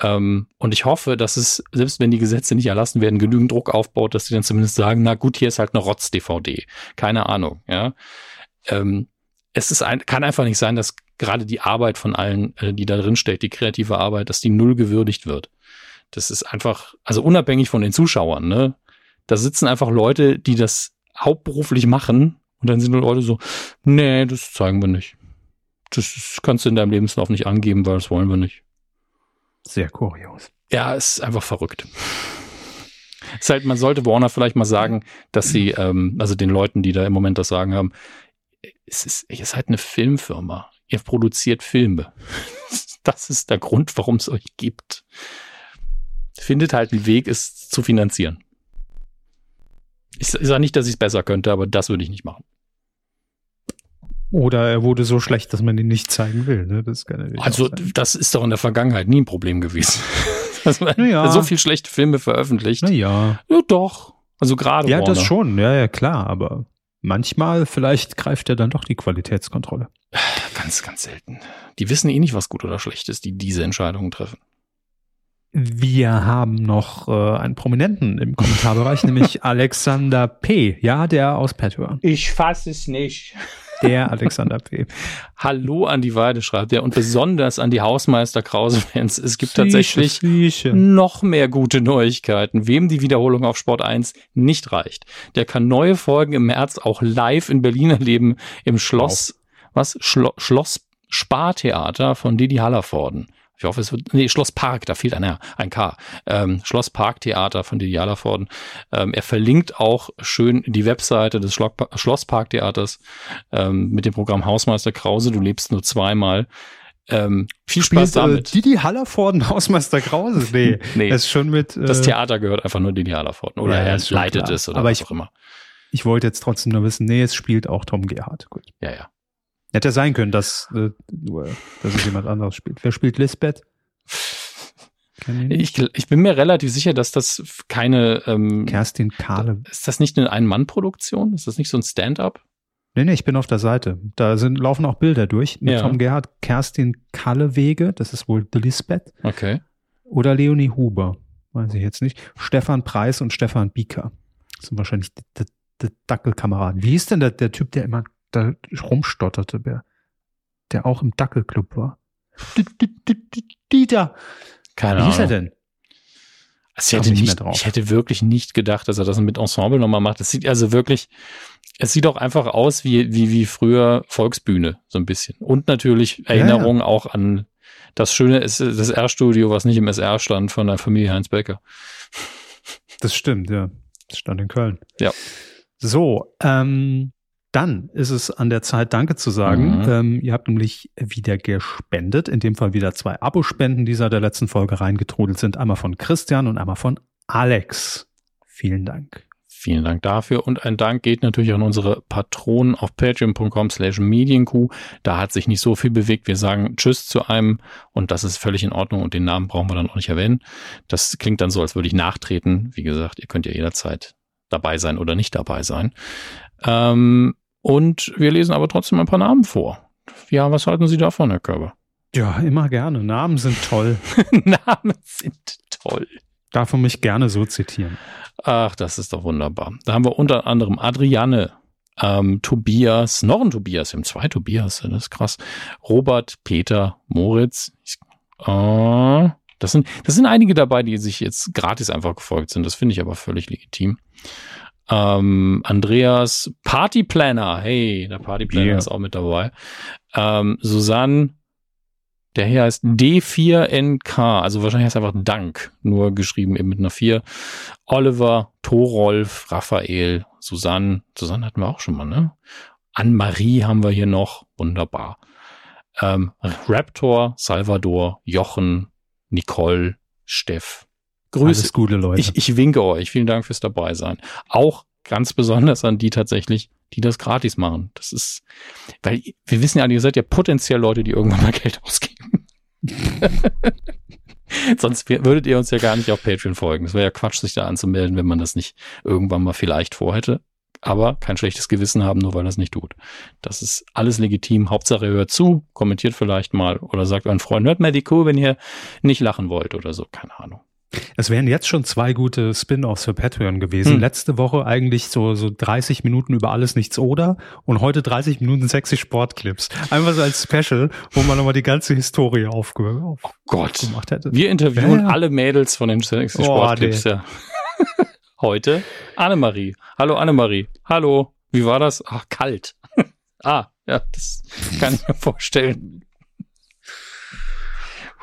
Ähm, und ich hoffe, dass es, selbst wenn die Gesetze nicht erlassen werden, genügend Druck aufbaut, dass sie dann zumindest sagen, na gut, hier ist halt eine Rotz-DVD. Keine Ahnung, ja. Ähm, es ist ein, kann einfach nicht sein, dass gerade die Arbeit von allen, äh, die da drin steht, die kreative Arbeit, dass die null gewürdigt wird. Das ist einfach, also unabhängig von den Zuschauern, ne? Da sitzen einfach Leute, die das hauptberuflich machen und dann sind Leute so, nee, das zeigen wir nicht. Das kannst du in deinem Lebenslauf nicht angeben, weil das wollen wir nicht. Sehr kurios. Ja, ist einfach verrückt. Ist halt, man sollte Warner vielleicht mal sagen, dass sie, ähm, also den Leuten, die da im Moment das sagen haben, es ist, ihr seid eine Filmfirma. Ihr produziert Filme. Das ist der Grund, warum es euch gibt. Findet halt einen Weg, es zu finanzieren. Ich, ich sage nicht, dass ich es besser könnte, aber das würde ich nicht machen. Oder er wurde so schlecht, dass man ihn nicht zeigen will. Ne? Das also das ist doch in der Vergangenheit nie ein Problem gewesen. dass man naja. so viel schlechte Filme veröffentlicht. Naja. Ja, doch. Also gerade. Ja, Warner. das schon. Ja, ja, klar. Aber manchmal vielleicht greift er dann doch die Qualitätskontrolle. Ganz, ganz selten. Die wissen eh nicht, was gut oder schlecht ist, die diese Entscheidungen treffen. Wir haben noch äh, einen Prominenten im Kommentarbereich, nämlich Alexander P. Ja, der aus Patreon. Ich fasse es nicht. Der Alexander P. Hallo an die Weide schreibt er und besonders an die Hausmeister Krause-Fans. Es gibt Sieche, tatsächlich Sieche. noch mehr gute Neuigkeiten. Wem die Wiederholung auf Sport 1 nicht reicht, der kann neue Folgen im März auch live in Berlin erleben im Schloss, wow. was? Schlo Schloss Spartheater von Didi Hallervorden. Ich hoffe, es wird, nee, Schloss Park, da fehlt ein, ein K. Ähm, Schloss Park Theater von Didi Hallervorden. Ähm, er verlinkt auch schön die Webseite des Schlo Schloss Park Theaters ähm, mit dem Programm Hausmeister Krause. Du lebst nur zweimal. Ähm, viel Spaß Spielt, äh, damit. Äh, Didi Hallervorden, Hausmeister Krause? Nee, nee. Das ist schon mit. Äh, das Theater gehört einfach nur Didi Hallervorden. Oder ja, er leitet klar. es oder Aber was ich, auch immer. Ich wollte jetzt trotzdem nur wissen, nee, es spielt auch Tom Gerhardt. Gut. Ja, ja. Hätte sein können, dass, äh, dass es jemand anderes spielt. Wer spielt Lisbeth? Ich, ich, bin mir relativ sicher, dass das keine ähm, Kerstin Kahle. Ist das nicht eine Ein-Mann-Produktion? Ist das nicht so ein Stand-up? Nee, nee, ich bin auf der Seite. Da sind, laufen auch Bilder durch mit ja. Tom Gerhardt, Kerstin Kallewege, das ist wohl Lisbeth. Okay. Oder Leonie Huber, weiß ich jetzt nicht. Stefan Preis und Stefan Bieker. Das sind wahrscheinlich die, die, die Dackelkameraden. Wie hieß denn der, der Typ, der immer da rumstotterte, der, der auch im Dackelclub war? Dieter. Keine Wie hieß er denn? Also ich, hätte nicht, ich hätte wirklich nicht gedacht, dass er das mit Ensemble nochmal macht. Es sieht also wirklich, es sieht auch einfach aus wie, wie, wie früher Volksbühne, so ein bisschen. Und natürlich Erinnerungen ja, ja. auch an das schöne ist das R-Studio, was nicht im SR stand, von der Familie Heinz Becker. Das stimmt, ja. Das stand in Köln. Ja. So, ähm, dann ist es an der Zeit, Danke zu sagen. Mhm. Ähm, ihr habt nämlich wieder gespendet, in dem Fall wieder zwei Abospenden, die seit der letzten Folge reingetrudelt sind. Einmal von Christian und einmal von Alex. Vielen Dank. Vielen Dank dafür und ein Dank geht natürlich an unsere Patronen auf patreon.com slash medienkuh. Da hat sich nicht so viel bewegt. Wir sagen Tschüss zu einem und das ist völlig in Ordnung und den Namen brauchen wir dann auch nicht erwähnen. Das klingt dann so, als würde ich nachtreten. Wie gesagt, ihr könnt ja jederzeit dabei sein oder nicht dabei sein. Ähm, und wir lesen aber trotzdem ein paar Namen vor. Ja, was halten Sie davon, Herr Körber? Ja, immer gerne. Namen sind toll. Namen sind toll. Darf man mich gerne so zitieren. Ach, das ist doch wunderbar. Da haben wir unter anderem Adriane, ähm, Tobias, noch ein Tobias, haben zwei Tobias, das ist krass. Robert, Peter, Moritz. Ich, äh, das, sind, das sind einige dabei, die sich jetzt gratis einfach gefolgt sind. Das finde ich aber völlig legitim. Ähm, Andreas Partyplanner, hey, der Partyplanner yeah. ist auch mit dabei. Ähm, Susanne, Der hier heißt D4NK, also wahrscheinlich heißt er einfach Dank, nur geschrieben eben mit einer 4. Oliver, Thorolf, Raphael, Susanne, Susanne hatten wir auch schon mal, ne? Anne-Marie haben wir hier noch, wunderbar. Ähm, Raptor, Salvador, Jochen, Nicole, Steff. Grüße. Alles gute Leute. Ich, ich winke euch. Vielen Dank fürs dabei sein. Auch ganz besonders an die tatsächlich, die das gratis machen. Das ist, weil wir wissen ja, ihr seid ja potenziell Leute, die irgendwann mal Geld ausgeben. Sonst würdet ihr uns ja gar nicht auf Patreon folgen. Das wäre ja Quatsch, sich da anzumelden, wenn man das nicht irgendwann mal vielleicht vorhätte. Aber kein schlechtes Gewissen haben, nur weil es nicht tut. Das ist alles legitim. Hauptsache ihr hört zu, kommentiert vielleicht mal oder sagt euren Freunden, hört mal die Kuh, wenn ihr nicht lachen wollt oder so. Keine Ahnung. Es wären jetzt schon zwei gute Spin-offs für Patreon gewesen. Hm. Letzte Woche eigentlich so, so 30 Minuten über alles nichts oder und heute 30 Minuten sexy Sportclips. Einfach so als Special, wo man nochmal die ganze Historie aufge auf oh Gott. gemacht hätte. Wir interviewen ja. alle Mädels von den sexy Sportclips, oh, ja. heute Annemarie. Hallo Annemarie. Hallo. Wie war das? Ach, kalt. ah, ja, das kann ich mir vorstellen.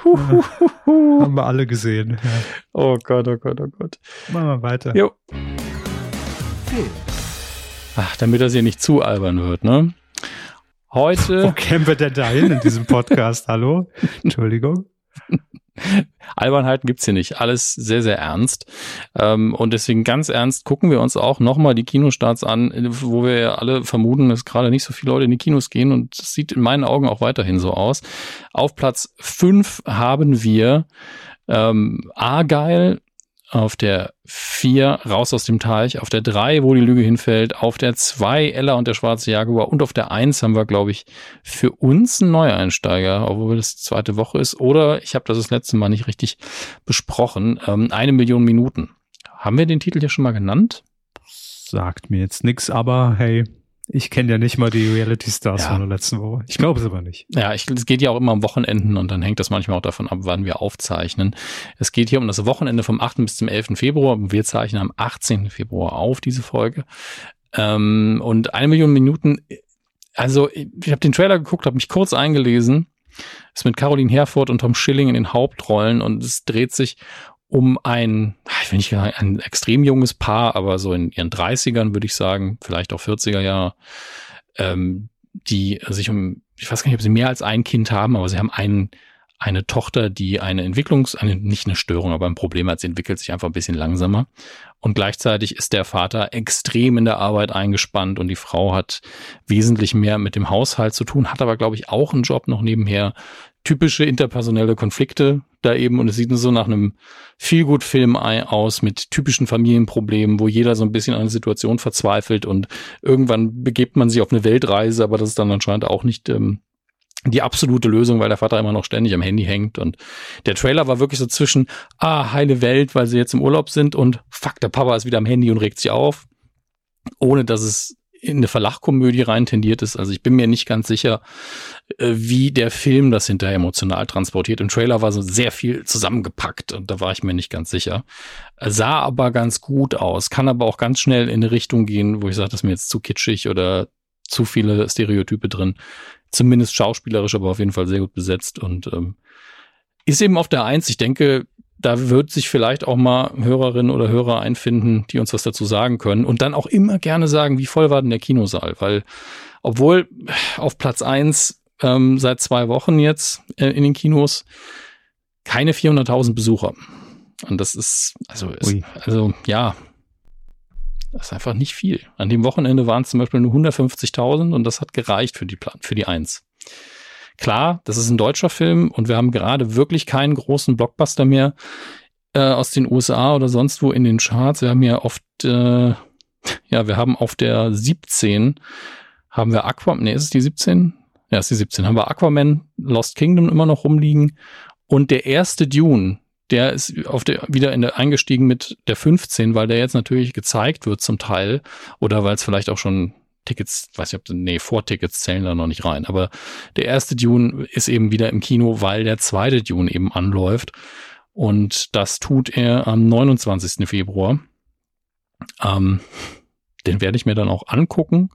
Haben wir alle gesehen. Ja. Oh Gott, oh Gott, oh Gott. Machen wir weiter. Jo. Ach, damit das hier nicht zu albern wird, ne? Heute. Wo kämen wir denn da hin in diesem Podcast? Hallo? Entschuldigung. Albernheiten gibt's hier nicht. Alles sehr, sehr ernst. Ähm, und deswegen ganz ernst gucken wir uns auch nochmal die Kinostarts an, wo wir ja alle vermuten, dass gerade nicht so viele Leute in die Kinos gehen. Und das sieht in meinen Augen auch weiterhin so aus. Auf Platz fünf haben wir ähm, Argyle auf der 4 Raus aus dem Teich, auf der 3 Wo die Lüge hinfällt, auf der 2 Ella und der schwarze Jaguar und auf der 1 haben wir, glaube ich, für uns einen Neueinsteiger, obwohl das die zweite Woche ist. Oder ich habe das das letzte Mal nicht richtig besprochen. Ähm, eine Million Minuten. Haben wir den Titel ja schon mal genannt? Sagt mir jetzt nix, aber hey, ich kenne ja nicht mal die Reality Stars ja. von der letzten Woche. Ich glaube es aber nicht. Ja, ich, es geht ja auch immer am Wochenenden und dann hängt das manchmal auch davon ab, wann wir aufzeichnen. Es geht hier um das Wochenende vom 8. bis zum 11. Februar. Wir zeichnen am 18. Februar auf diese Folge. Ähm, und eine Million Minuten, also ich, ich habe den Trailer geguckt, habe mich kurz eingelesen. Ist mit Caroline Herford und Tom Schilling in den Hauptrollen und es dreht sich um ein, ich will nicht sagen, ein extrem junges Paar, aber so in ihren 30ern würde ich sagen, vielleicht auch 40er Jahre, ähm, die sich um, ich weiß gar nicht, ob sie mehr als ein Kind haben, aber sie haben einen, eine Tochter, die eine Entwicklungs-, eine, nicht eine Störung, aber ein Problem hat, sie entwickelt sich einfach ein bisschen langsamer. Und gleichzeitig ist der Vater extrem in der Arbeit eingespannt und die Frau hat wesentlich mehr mit dem Haushalt zu tun, hat aber, glaube ich, auch einen Job noch nebenher. Typische interpersonelle Konflikte, da eben und es sieht so nach einem Feelgood-Film aus mit typischen Familienproblemen, wo jeder so ein bisschen an eine Situation verzweifelt und irgendwann begebt man sich auf eine Weltreise, aber das ist dann anscheinend auch nicht ähm, die absolute Lösung, weil der Vater immer noch ständig am Handy hängt und der Trailer war wirklich so zwischen, ah, heile Welt, weil sie jetzt im Urlaub sind und fuck, der Papa ist wieder am Handy und regt sich auf, ohne dass es in eine Verlachkomödie rein tendiert ist. Also ich bin mir nicht ganz sicher, äh, wie der Film das hinterher emotional transportiert. Im Trailer war so sehr viel zusammengepackt und da war ich mir nicht ganz sicher. Sah aber ganz gut aus, kann aber auch ganz schnell in eine Richtung gehen, wo ich sage, das ist mir jetzt zu kitschig oder zu viele Stereotype drin. Zumindest schauspielerisch, aber auf jeden Fall sehr gut besetzt und ähm, ist eben auf der Eins. Ich denke, da wird sich vielleicht auch mal Hörerinnen oder Hörer einfinden, die uns was dazu sagen können und dann auch immer gerne sagen, wie voll war denn der Kinosaal, weil obwohl auf Platz eins ähm, seit zwei Wochen jetzt äh, in den Kinos keine 400.000 Besucher. Und das ist, also, ist, also ja, das ist einfach nicht viel. An dem Wochenende waren es zum Beispiel nur 150.000 und das hat gereicht für die, für die Eins. Klar, das ist ein deutscher Film und wir haben gerade wirklich keinen großen Blockbuster mehr äh, aus den USA oder sonst wo in den Charts. Wir haben ja oft, äh, ja, wir haben auf der 17 haben wir Aquaman, nee, ist es die 17? Ja, ist die 17. Haben wir Aquaman, Lost Kingdom immer noch rumliegen und der erste Dune, der ist auf der, wieder in der, eingestiegen mit der 15, weil der jetzt natürlich gezeigt wird zum Teil oder weil es vielleicht auch schon Tickets, weiß ich ob, nee, Vortickets zählen da noch nicht rein. Aber der erste Dune ist eben wieder im Kino, weil der zweite Dune eben anläuft. Und das tut er am 29. Februar. Ähm, den werde ich mir dann auch angucken.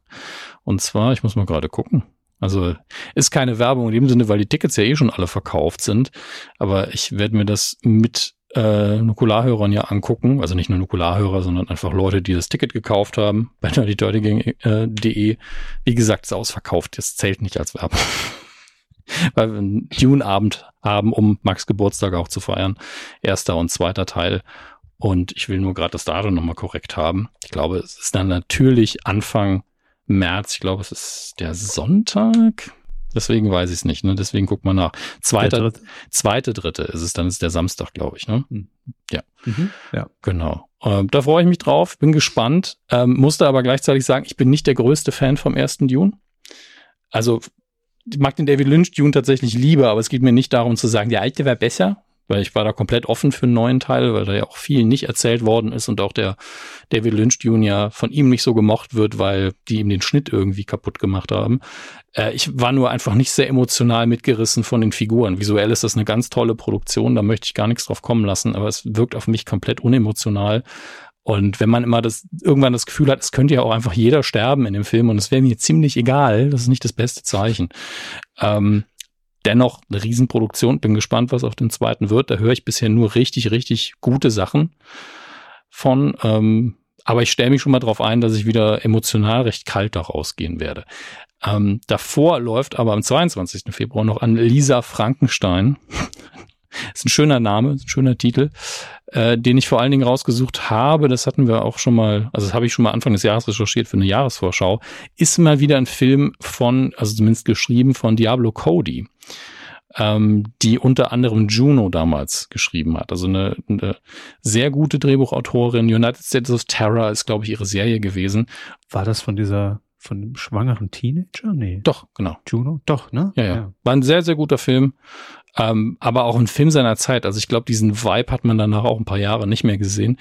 Und zwar, ich muss mal gerade gucken. Also ist keine Werbung in dem Sinne, weil die Tickets ja eh schon alle verkauft sind. Aber ich werde mir das mit äh, Nukularhörern ja angucken. Also nicht nur Nukularhörer, sondern einfach Leute, die das Ticket gekauft haben bei nerdydirtygang.de. Wie gesagt, ist ausverkauft. Das zählt nicht als Werbung. weil wir einen Dune-Abend haben, um Max Geburtstag auch zu feiern. Erster und zweiter Teil. Und ich will nur gerade das Datum nochmal korrekt haben. Ich glaube, es ist dann natürlich Anfang März. Ich glaube, es ist der Sonntag. Deswegen weiß ich es nicht. Ne? Deswegen guckt man nach. Zweite, dritte. zweite, dritte ist es dann, ist der Samstag, glaube ich. Ne? Hm. Ja. Mhm. ja. Genau. Ähm, da freue ich mich drauf, bin gespannt. Ähm, musste aber gleichzeitig sagen, ich bin nicht der größte Fan vom ersten Dune. Also ich mag den David Lynch Dune tatsächlich lieber, aber es geht mir nicht darum zu sagen, der alte wäre besser, weil ich war da komplett offen für einen neuen Teil, weil da ja auch viel nicht erzählt worden ist und auch der David Lynch ja von ihm nicht so gemocht wird, weil die ihm den Schnitt irgendwie kaputt gemacht haben. Äh, ich war nur einfach nicht sehr emotional mitgerissen von den Figuren. Visuell ist das eine ganz tolle Produktion, da möchte ich gar nichts drauf kommen lassen, aber es wirkt auf mich komplett unemotional. Und wenn man immer das irgendwann das Gefühl hat, es könnte ja auch einfach jeder sterben in dem Film und es wäre mir ziemlich egal, das ist nicht das beste Zeichen. Ähm, dennoch eine Riesenproduktion, bin gespannt, was auf dem zweiten wird. Da höre ich bisher nur richtig, richtig gute Sachen von. Ähm, aber ich stelle mich schon mal darauf ein, dass ich wieder emotional recht kalt da rausgehen werde. Ähm, davor läuft aber am 22. Februar noch an Lisa Frankenstein. ist ein schöner Name, ein schöner Titel, äh, den ich vor allen Dingen rausgesucht habe. Das hatten wir auch schon mal, also das habe ich schon mal Anfang des Jahres recherchiert für eine Jahresvorschau. Ist mal wieder ein Film von, also zumindest geschrieben von Diablo Cody, ähm, die unter anderem Juno damals geschrieben hat. Also eine, eine sehr gute Drehbuchautorin. United States of Terror ist, glaube ich, ihre Serie gewesen. War das von dieser von dem schwangeren Teenager? Nee. Doch, genau. Juno? Doch, ne? Ja, ja. ja. War ein sehr, sehr guter Film. Ähm, aber auch ein Film seiner Zeit. Also ich glaube, diesen Vibe hat man danach auch ein paar Jahre nicht mehr gesehen.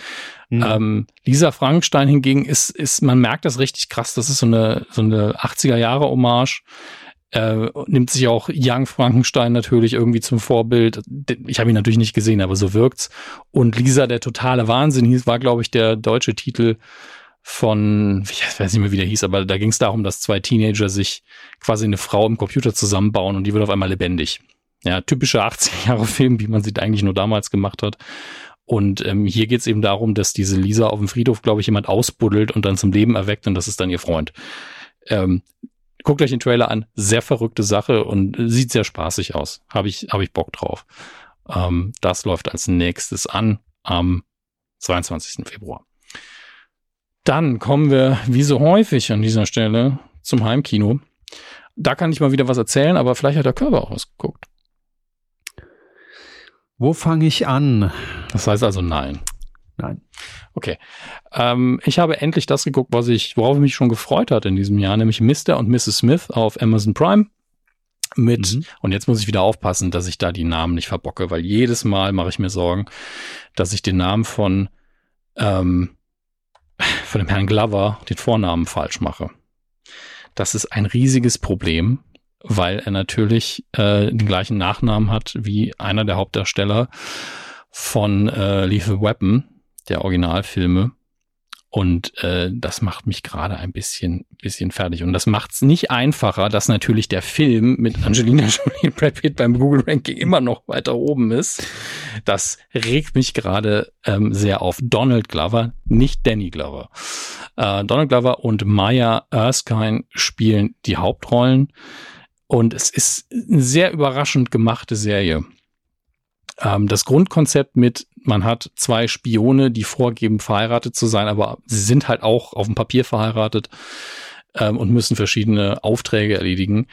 Mhm. Ähm, Lisa Frankenstein hingegen ist, ist, man merkt das richtig krass. Das ist so eine, so eine 80er Jahre Hommage. Äh, nimmt sich auch Young Frankenstein natürlich irgendwie zum Vorbild. Ich habe ihn natürlich nicht gesehen, aber so wirkt's. Und Lisa, der totale Wahnsinn, hieß, war, glaube ich, der deutsche Titel von, ich weiß nicht mehr, wie der hieß, aber da ging es darum, dass zwei Teenager sich quasi eine Frau im Computer zusammenbauen und die wird auf einmal lebendig. Ja, typischer 80er Jahre Film, wie man sie eigentlich nur damals gemacht hat. Und ähm, hier geht es eben darum, dass diese Lisa auf dem Friedhof, glaube ich, jemand ausbuddelt und dann zum Leben erweckt und das ist dann ihr Freund. Ähm, guckt euch den Trailer an, sehr verrückte Sache und sieht sehr spaßig aus. Habe ich, hab ich Bock drauf. Ähm, das läuft als nächstes an am 22. Februar. Dann kommen wir, wie so häufig an dieser Stelle, zum Heimkino. Da kann ich mal wieder was erzählen, aber vielleicht hat der Körper auch was geguckt. Wo fange ich an? Das heißt also nein. Nein. Okay. Ähm, ich habe endlich das geguckt, was ich, worauf ich mich schon gefreut hatte in diesem Jahr, nämlich Mr. und Mrs. Smith auf Amazon Prime. Mit, mhm. und jetzt muss ich wieder aufpassen, dass ich da die Namen nicht verbocke, weil jedes Mal mache ich mir Sorgen, dass ich den Namen von, ähm, von dem Herrn Glover, den Vornamen falsch mache. Das ist ein riesiges Problem, weil er natürlich äh, den gleichen Nachnamen hat wie einer der Hauptdarsteller von äh, Lethal Weapon, der Originalfilme. Und äh, das macht mich gerade ein bisschen, bisschen fertig. Und das macht es nicht einfacher, dass natürlich der Film mit Angelina Jolie und Brad Pitt beim Google Ranking immer noch weiter oben ist. Das regt mich gerade ähm, sehr auf. Donald Glover, nicht Danny Glover. Äh, Donald Glover und Maya Erskine spielen die Hauptrollen. Und es ist eine sehr überraschend gemachte Serie. Ähm, das Grundkonzept mit, man hat zwei Spione, die vorgeben, verheiratet zu sein, aber sie sind halt auch auf dem Papier verheiratet ähm, und müssen verschiedene Aufträge erledigen,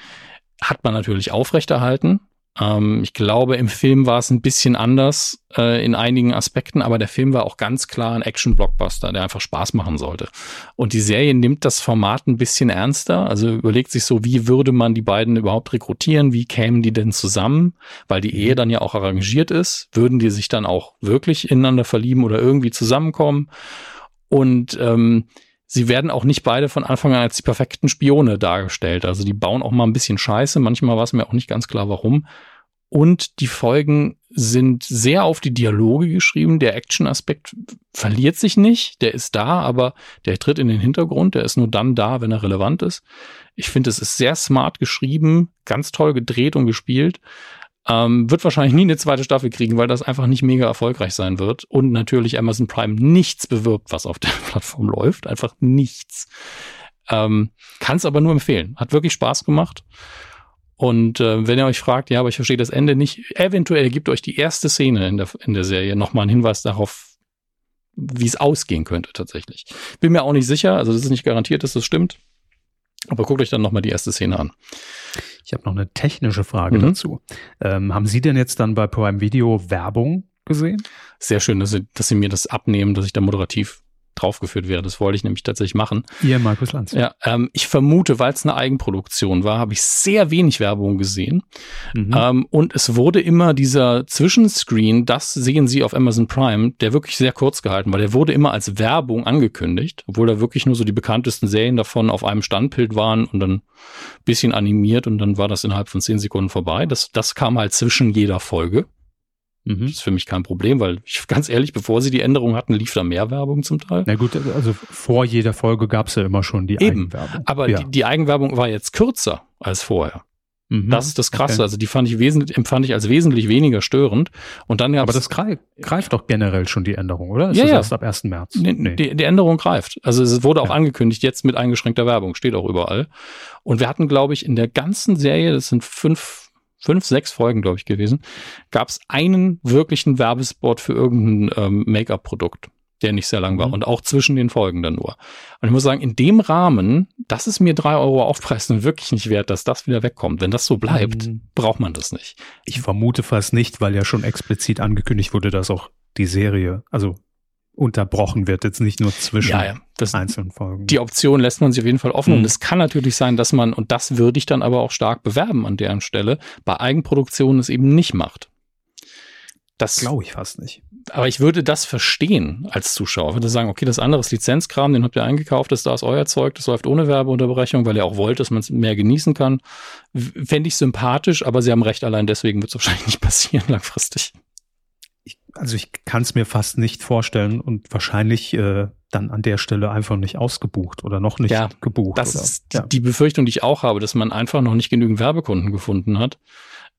hat man natürlich aufrechterhalten. Ähm, ich glaube, im Film war es ein bisschen anders äh, in einigen Aspekten, aber der Film war auch ganz klar ein Action-Blockbuster, der einfach Spaß machen sollte. Und die Serie nimmt das Format ein bisschen ernster, also überlegt sich so, wie würde man die beiden überhaupt rekrutieren, wie kämen die denn zusammen, weil die Ehe dann ja auch arrangiert ist, würden die sich dann auch wirklich ineinander verlieben oder irgendwie zusammenkommen. Und ähm, sie werden auch nicht beide von Anfang an als die perfekten Spione dargestellt. Also die bauen auch mal ein bisschen Scheiße. Manchmal war es mir auch nicht ganz klar, warum. und die Folgen sind sehr auf die Dialoge geschrieben. Der Action-Aspekt verliert sich nicht. Der ist da, aber der tritt in den Hintergrund. Der ist nur dann da, wenn er relevant ist. Ich finde, es ist sehr smart geschrieben, ganz toll gedreht und gespielt. Ähm, wird wahrscheinlich nie eine zweite Staffel kriegen, weil das einfach nicht mega erfolgreich sein wird. Und natürlich Amazon Prime nichts bewirbt, was auf der Plattform läuft. Einfach nichts. Ähm, Kann es aber nur empfehlen. Hat wirklich Spaß gemacht. Und äh, wenn ihr euch fragt, ja, aber ich verstehe das Ende nicht, eventuell gibt euch die erste Szene in der, in der Serie nochmal einen Hinweis darauf, wie es ausgehen könnte tatsächlich. Bin mir auch nicht sicher, also das ist nicht garantiert, dass das stimmt. Aber guckt euch dann nochmal die erste Szene an. Ich habe noch eine technische Frage mhm. dazu. Ähm, haben Sie denn jetzt dann bei Prime Video Werbung gesehen? Sehr schön, dass Sie, dass Sie mir das abnehmen, dass ich da moderativ draufgeführt wäre. Das wollte ich nämlich tatsächlich machen. Ihr, Markus Lanz. Ja, ähm, ich vermute, weil es eine Eigenproduktion war, habe ich sehr wenig Werbung gesehen. Mhm. Ähm, und es wurde immer dieser Zwischenscreen, das sehen Sie auf Amazon Prime, der wirklich sehr kurz gehalten war. Der wurde immer als Werbung angekündigt, obwohl da wirklich nur so die bekanntesten Serien davon auf einem Standbild waren und dann bisschen animiert und dann war das innerhalb von zehn Sekunden vorbei. Das, das kam halt zwischen jeder Folge. Mhm. Das ist für mich kein Problem, weil ich ganz ehrlich, bevor sie die Änderung hatten, lief da mehr Werbung zum Teil. Na gut, also vor jeder Folge gab es ja immer schon die Eben, Eigenwerbung. Aber ja. die, die Eigenwerbung war jetzt kürzer als vorher. Mhm. Das ist das Krasse. Okay. Also die fand ich wesentlich, empfand ich als wesentlich weniger störend. Und dann Aber das greift, greift doch generell schon die Änderung, oder? Ist ja, das ja. erst ab 1. März? Nee, nee. Die, die, Änderung greift. Also es wurde auch ja. angekündigt, jetzt mit eingeschränkter Werbung, steht auch überall. Und wir hatten, glaube ich, in der ganzen Serie, das sind fünf fünf, sechs Folgen, glaube ich, gewesen, gab es einen wirklichen Werbespot für irgendein ähm, Make-up-Produkt, der nicht sehr lang war mhm. und auch zwischen den Folgen dann nur. Und ich muss sagen, in dem Rahmen, das ist mir drei Euro Aufpreis und wirklich nicht wert, dass das wieder wegkommt. Wenn das so bleibt, mhm. braucht man das nicht. Ich vermute fast nicht, weil ja schon explizit angekündigt wurde, dass auch die Serie, also unterbrochen wird, jetzt nicht nur zwischen ja, ja. Das, einzelnen Folgen. Die Option lässt man sich auf jeden Fall offen. Mhm. Und es kann natürlich sein, dass man, und das würde ich dann aber auch stark bewerben an deren Stelle, bei Eigenproduktionen es eben nicht macht. Das glaube ich fast nicht. Aber ich würde das verstehen als Zuschauer. Ich würde sagen, okay, das andere ist Lizenzkram, den habt ihr eingekauft, das da ist euer Zeug, das läuft ohne Werbeunterbrechung, weil ihr auch wollt, dass man es mehr genießen kann. Fände ich sympathisch, aber sie haben recht, allein deswegen wird es wahrscheinlich nicht passieren langfristig also ich kann es mir fast nicht vorstellen und wahrscheinlich äh, dann an der Stelle einfach nicht ausgebucht oder noch nicht ja, gebucht. Das oder, ist ja. die Befürchtung, die ich auch habe, dass man einfach noch nicht genügend Werbekunden gefunden hat.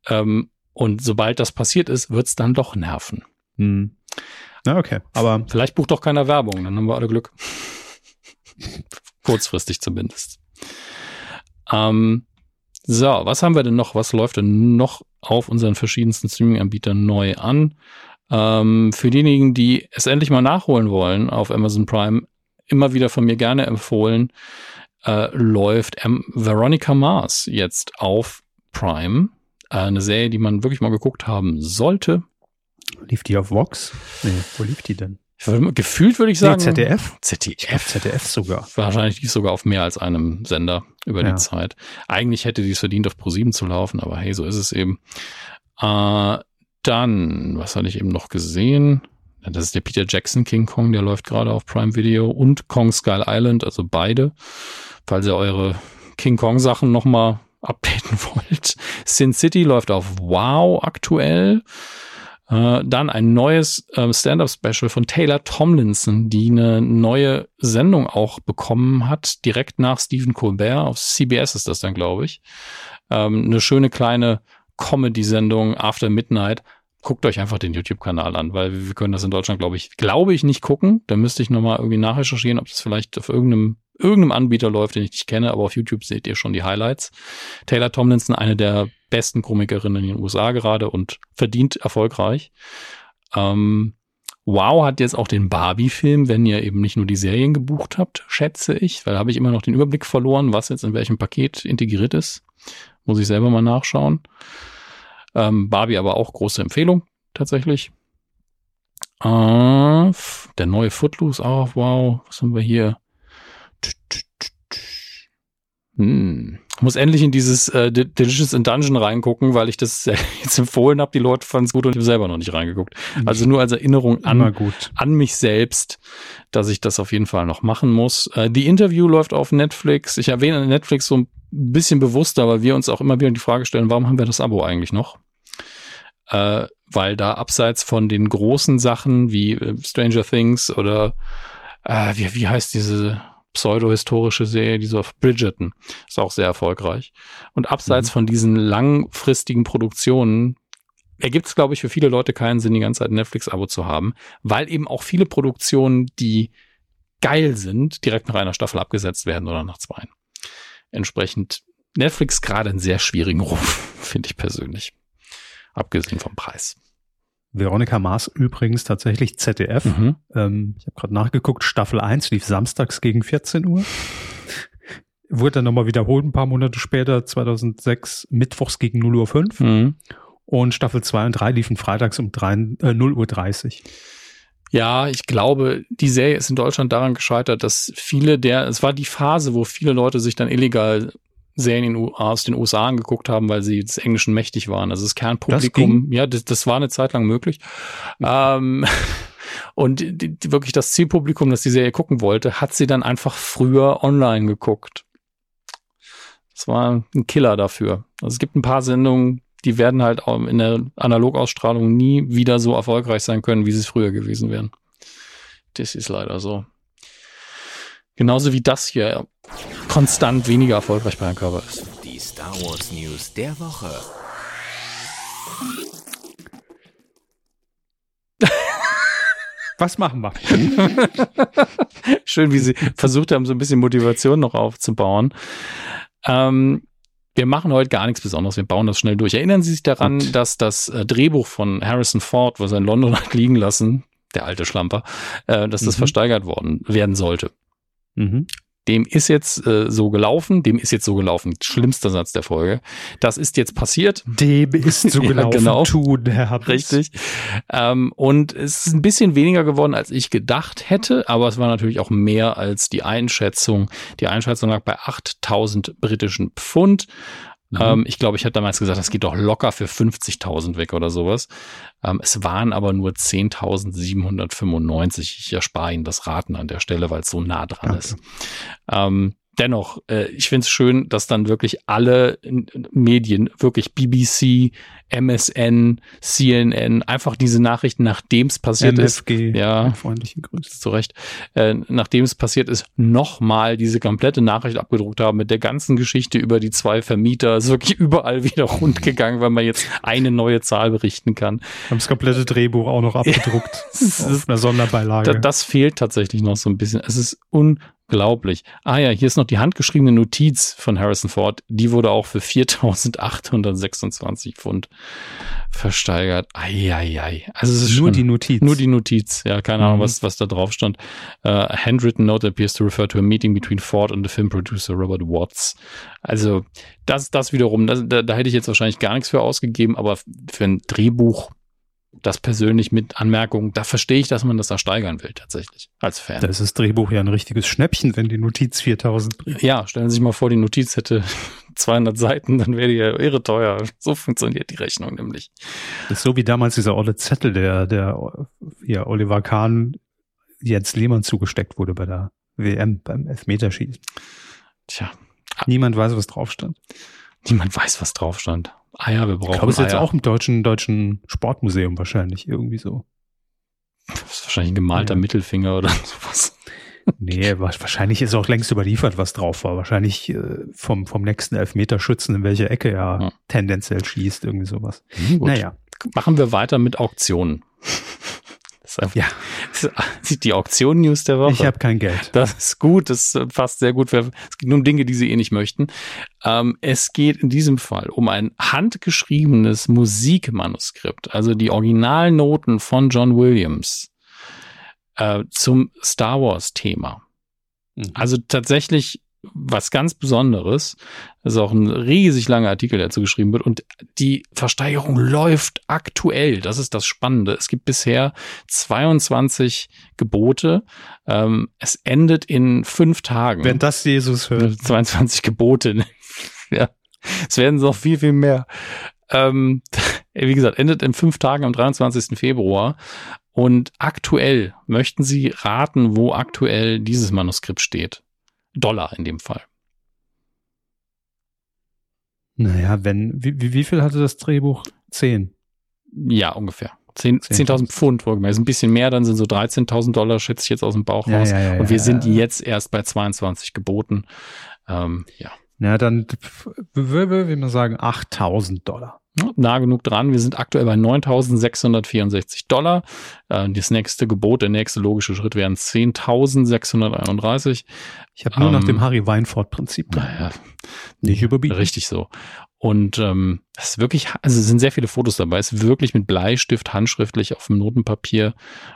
Ähm, und sobald das passiert ist, wird es dann doch nerven. Hm. Na, okay. Aber vielleicht bucht doch keiner Werbung, dann haben wir alle Glück. Kurzfristig zumindest. Ähm, so, was haben wir denn noch? Was läuft denn noch auf unseren verschiedensten Streaming-Anbietern neu an? Ähm, für diejenigen, die es endlich mal nachholen wollen auf Amazon Prime, immer wieder von mir gerne empfohlen, äh, läuft ähm, Veronica Mars jetzt auf Prime. Äh, eine Serie, die man wirklich mal geguckt haben sollte. Lief die auf Vox? Nee, wo lief die denn? Gefühlt würde ich sagen. Nee, ZDF? ZDF. ZDF sogar. Wahrscheinlich lief sogar auf mehr als einem Sender über ja. die Zeit. Eigentlich hätte die es verdient, auf Pro7 zu laufen, aber hey, so ist es eben. Äh, dann, was hatte ich eben noch gesehen? Das ist der Peter Jackson King Kong, der läuft gerade auf Prime Video und Kong Skull Island, also beide. Falls ihr eure King Kong Sachen nochmal updaten wollt. Sin City läuft auf Wow aktuell. Äh, dann ein neues äh, Stand-up-Special von Taylor Tomlinson, die eine neue Sendung auch bekommen hat, direkt nach Stephen Colbert. Auf CBS ist das dann, glaube ich. Ähm, eine schöne kleine Comedy-Sendung After Midnight guckt euch einfach den YouTube-Kanal an, weil wir können das in Deutschland, glaube ich, glaube ich, nicht gucken. Da müsste ich nochmal irgendwie nachrecherchieren, ob das vielleicht auf irgendeinem, irgendeinem Anbieter läuft, den ich nicht kenne, aber auf YouTube seht ihr schon die Highlights. Taylor Tomlinson, eine der besten Komikerinnen in den USA gerade und verdient erfolgreich. Ähm, Wow hat jetzt auch den Barbie-Film, wenn ihr eben nicht nur die Serien gebucht habt, schätze ich, weil da habe ich immer noch den Überblick verloren, was jetzt in welchem Paket integriert ist. Muss ich selber mal nachschauen. Ähm, Barbie aber auch große Empfehlung, tatsächlich. Äh, der neue Footloose auch, wow. Was haben wir hier? Hm. Muss endlich in dieses äh, Delicious in Dungeon reingucken, weil ich das jetzt empfohlen habe. Die Leute fanden es gut und ich habe selber noch nicht reingeguckt. Also nur als Erinnerung an, an mich selbst, dass ich das auf jeden Fall noch machen muss. Äh, die Interview läuft auf Netflix. Ich erwähne Netflix so ein bisschen bewusster, weil wir uns auch immer wieder die Frage stellen, warum haben wir das Abo eigentlich noch? äh, weil da abseits von den großen Sachen wie äh, Stranger Things oder äh, wie, wie heißt diese pseudo-historische Serie, die so auf Bridgerton, ist auch sehr erfolgreich. Und abseits mhm. von diesen langfristigen Produktionen ergibt es, glaube ich, für viele Leute keinen Sinn, die ganze Zeit ein Netflix-Abo zu haben, weil eben auch viele Produktionen, die geil sind, direkt nach einer Staffel abgesetzt werden oder nach zwei. Entsprechend Netflix gerade einen sehr schwierigen Ruf, finde ich persönlich. Abgesehen vom Preis. Veronika Maas übrigens tatsächlich ZDF. Mhm. Ähm, ich habe gerade nachgeguckt, Staffel 1 lief samstags gegen 14 Uhr. Wurde dann nochmal wiederholt ein paar Monate später, 2006, mittwochs gegen 0 Uhr 5. Mhm. Und Staffel 2 und 3 liefen freitags um 3, äh, 0 Uhr 30. Ja, ich glaube, die Serie ist in Deutschland daran gescheitert, dass viele der, es war die Phase, wo viele Leute sich dann illegal Serien aus den USA angeguckt haben, weil sie des Englischen mächtig waren. Also das Kernpublikum, das ja, das, das war eine Zeit lang möglich. Ähm, und die, die, wirklich das Zielpublikum, das die Serie gucken wollte, hat sie dann einfach früher online geguckt. Das war ein Killer dafür. Also es gibt ein paar Sendungen, die werden halt auch in der Analogausstrahlung nie wieder so erfolgreich sein können, wie sie es früher gewesen wären. Das ist leider so. Genauso wie das hier konstant weniger erfolgreich bei Herrn Körper ist. Die Star Wars News der Woche. Was machen wir? Schön, wie Sie versucht haben, so ein bisschen Motivation noch aufzubauen. Ähm, wir machen heute gar nichts Besonderes, wir bauen das schnell durch. Erinnern Sie sich daran, Gut. dass das äh, Drehbuch von Harrison Ford, was er in London hat liegen lassen, der alte Schlamper, äh, dass das mhm. versteigert worden werden sollte. Mhm. Dem ist jetzt äh, so gelaufen, dem ist jetzt so gelaufen. Schlimmster Satz der Folge. Das ist jetzt passiert. Dem ist so gelaufen. ja, genau. Tun, Herr Richtig. Ähm, und es ist ein bisschen weniger geworden, als ich gedacht hätte, aber es war natürlich auch mehr als die Einschätzung. Die Einschätzung lag bei 8000 britischen Pfund. Mhm. Ähm, ich glaube, ich hatte damals gesagt, das geht doch locker für 50.000 weg oder sowas. Ähm, es waren aber nur 10.795. Ich erspare Ihnen das Raten an der Stelle, weil es so nah dran okay. ist. Ähm, dennoch, äh, ich finde es schön, dass dann wirklich alle Medien, wirklich BBC, MSN, CNN, einfach diese Nachrichten, nachdem es passiert MFG, ist. Ja, freundlichen Grüße. Zu Recht. Äh, nachdem es passiert ist, nochmal diese komplette Nachricht abgedruckt haben mit der ganzen Geschichte über die zwei Vermieter. Es ist wirklich überall wieder rund gegangen, weil man jetzt eine neue Zahl berichten kann. Haben das komplette Drehbuch auch noch abgedruckt. auf einer Sonderbeilage. Das, das fehlt tatsächlich noch so ein bisschen. Es ist un Unglaublich. Ah ja, hier ist noch die handgeschriebene Notiz von Harrison Ford. Die wurde auch für 4.826 Pfund versteigert. Eieiei. Also es ist nur schon, die Notiz. Nur die Notiz. Ja, keine Ahnung, mhm. was, was da drauf stand. Uh, handwritten note appears to refer to a meeting between Ford and the film producer Robert Watts. Also das, das wiederum, das, da, da hätte ich jetzt wahrscheinlich gar nichts für ausgegeben, aber für ein Drehbuch das persönlich mit Anmerkungen, da verstehe ich, dass man das da steigern will, tatsächlich, als Fan. Da ist das Drehbuch ja ein richtiges Schnäppchen, wenn die Notiz 4000 bringt. Ja, stellen Sie sich mal vor, die Notiz hätte 200 Seiten, dann wäre die ja irre teuer. So funktioniert die Rechnung nämlich. Das ist so wie damals dieser olle Zettel, der, der, ja, Oliver Kahn Jens Lehmann zugesteckt wurde bei der WM, beim Elfmeterschießen. Tja. Niemand weiß, was drauf stand. Niemand weiß, was drauf stand. Ah ja, wir brauchen. Ich glaube, es ist jetzt auch im deutschen, deutschen Sportmuseum wahrscheinlich irgendwie so. Das ist wahrscheinlich ein gemalter ja. Mittelfinger oder sowas. Nee, wahrscheinlich ist auch längst überliefert, was drauf war. Wahrscheinlich äh, vom, vom nächsten Elfmeterschützen, in welche Ecke er ja. tendenziell schießt, irgendwie sowas. Mhm, naja. Machen wir weiter mit Auktionen ja. die Auktion-News der Woche. Ich habe kein Geld. Das ist gut, das passt sehr gut. Es geht nur um Dinge, die Sie eh nicht möchten. Ähm, es geht in diesem Fall um ein handgeschriebenes Musikmanuskript, also die Originalnoten von John Williams äh, zum Star Wars-Thema. Mhm. Also tatsächlich was ganz Besonderes. Das ist auch ein riesig langer Artikel, der dazu geschrieben wird. Und die Versteigerung läuft aktuell. Das ist das Spannende. Es gibt bisher 22 Gebote. Ähm, es endet in fünf Tagen. Wenn das Jesus hört. 22 Gebote. ja. Es werden noch viel, viel mehr. Ähm, wie gesagt, endet in fünf Tagen am 23. Februar. Und aktuell möchten Sie raten, wo aktuell dieses Manuskript steht. Dollar in dem Fall. Naja, wenn, wie, wie viel hatte das Drehbuch? Zehn. Ja, ungefähr. 10.000 10 Pfund, wohlgemerkt. Ist ein bisschen mehr, dann sind so 13.000 Dollar, schätze ich jetzt aus dem Bauch raus. Ja, ja, ja, und wir sind jetzt erst bei 22 geboten. Ähm, ja. Ja, dann würde man sagen 8.000 Dollar. Nah genug dran. Wir sind aktuell bei 9.664 Dollar. Äh, das nächste Gebot, der nächste logische Schritt wären 10.631. Ich habe nur ähm, nach dem Harry Weinfurt-Prinzip. Naja, nicht überbieten. Richtig so. Und ähm, es ist wirklich, also es sind sehr viele Fotos dabei. Es ist wirklich mit Bleistift handschriftlich auf dem Notenpapier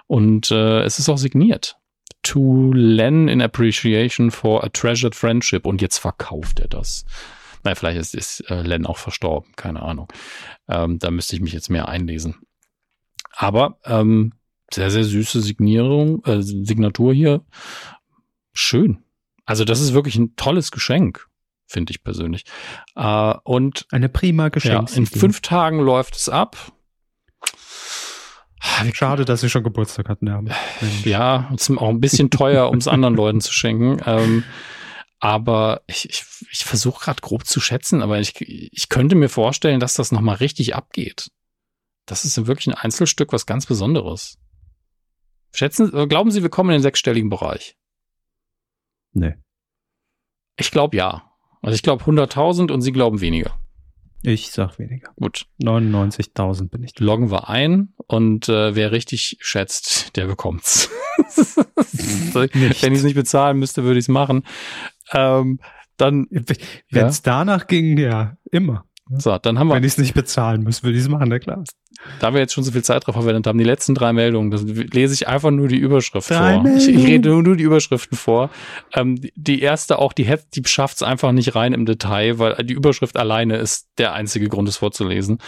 und äh, es ist auch signiert. To Len in Appreciation for a Treasured Friendship. Und jetzt verkauft er das. Nein, vielleicht ist, ist äh, Len auch verstorben, keine Ahnung. Ähm, da müsste ich mich jetzt mehr einlesen. Aber ähm, sehr, sehr süße Signierung, äh, Signatur hier. Schön. Also das ist wirklich ein tolles Geschenk finde ich persönlich. Äh, und eine prima Geschenk. Ja, in fünf Tagen läuft es ab. Schade, dass sie schon Geburtstag hatten. Ja, ja ist auch ein bisschen teuer, um es anderen Leuten zu schenken. Ähm, aber ich, ich, ich versuche gerade grob zu schätzen, aber ich, ich könnte mir vorstellen, dass das nochmal richtig abgeht. Das ist wirklich ein Einzelstück, was ganz Besonderes. Schätzen, glauben Sie, wir kommen in den sechsstelligen Bereich? Nee. Ich glaube ja. Also ich glaube 100.000 und Sie glauben weniger. Ich sag weniger. Gut. 99.000 bin ich. Loggen wir ein und äh, wer richtig schätzt, der bekommt's. Wenn ich es nicht bezahlen müsste, würde ich es machen. Ähm, dann, wenn es ja. danach ging, ja, immer. So, dann haben wir. Wenn ich es nicht bezahlen muss, würde ich es machen, na klar. Da wir jetzt schon so viel Zeit drauf verwendet haben, die letzten drei Meldungen, das lese ich einfach nur die Überschrift drei vor. Ich, ich, rede nur, nur die Überschriften vor. Ähm, die erste auch, die, die schafft es einfach nicht rein im Detail, weil die Überschrift alleine ist der einzige Grund, es vorzulesen.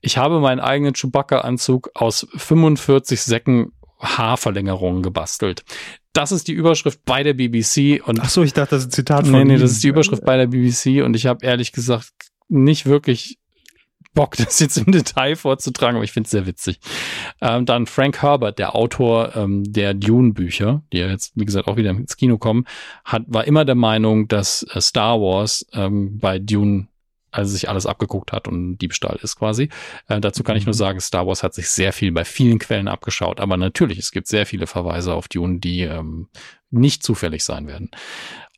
Ich habe meinen eigenen Chewbacca-Anzug aus 45 Säcken Haarverlängerungen gebastelt. Das ist die Überschrift bei der BBC. Und Ach so, ich dachte, das ist ein Zitat von Nee, nee, das ist die Überschrift bei der BBC und ich habe ehrlich gesagt nicht wirklich Bock, das jetzt im Detail vorzutragen, aber ich finde es sehr witzig. Ähm, dann Frank Herbert, der Autor ähm, der Dune-Bücher, die ja jetzt, wie gesagt, auch wieder ins Kino kommen, hat, war immer der Meinung, dass äh, Star Wars ähm, bei Dune also sich alles abgeguckt hat und Diebstahl ist quasi. Äh, dazu kann ich nur mhm. sagen, Star Wars hat sich sehr viel bei vielen Quellen abgeschaut, aber natürlich, es gibt sehr viele Verweise auf Dune, die ähm, nicht zufällig sein werden.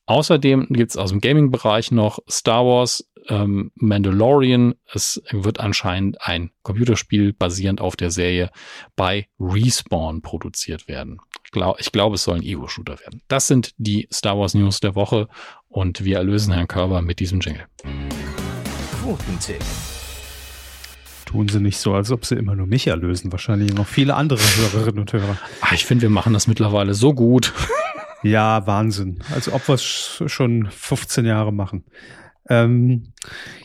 Außerdem gibt es aus dem Gaming-Bereich noch Star Wars ähm, Mandalorian. Es wird anscheinend ein Computerspiel basierend auf der Serie bei Respawn produziert werden. Ich, glaub, ich glaube, es soll ein Ego-Shooter werden. Das sind die Star Wars News der Woche und wir erlösen Herrn Körber mit diesem Jingle. Quotentipp. Tun sie nicht so, als ob sie immer nur mich erlösen. Wahrscheinlich noch viele andere Hörerinnen und Hörer. Ach, ich finde, wir machen das mittlerweile so gut. Ja, Wahnsinn. Als ob wir es schon 15 Jahre machen. Ähm,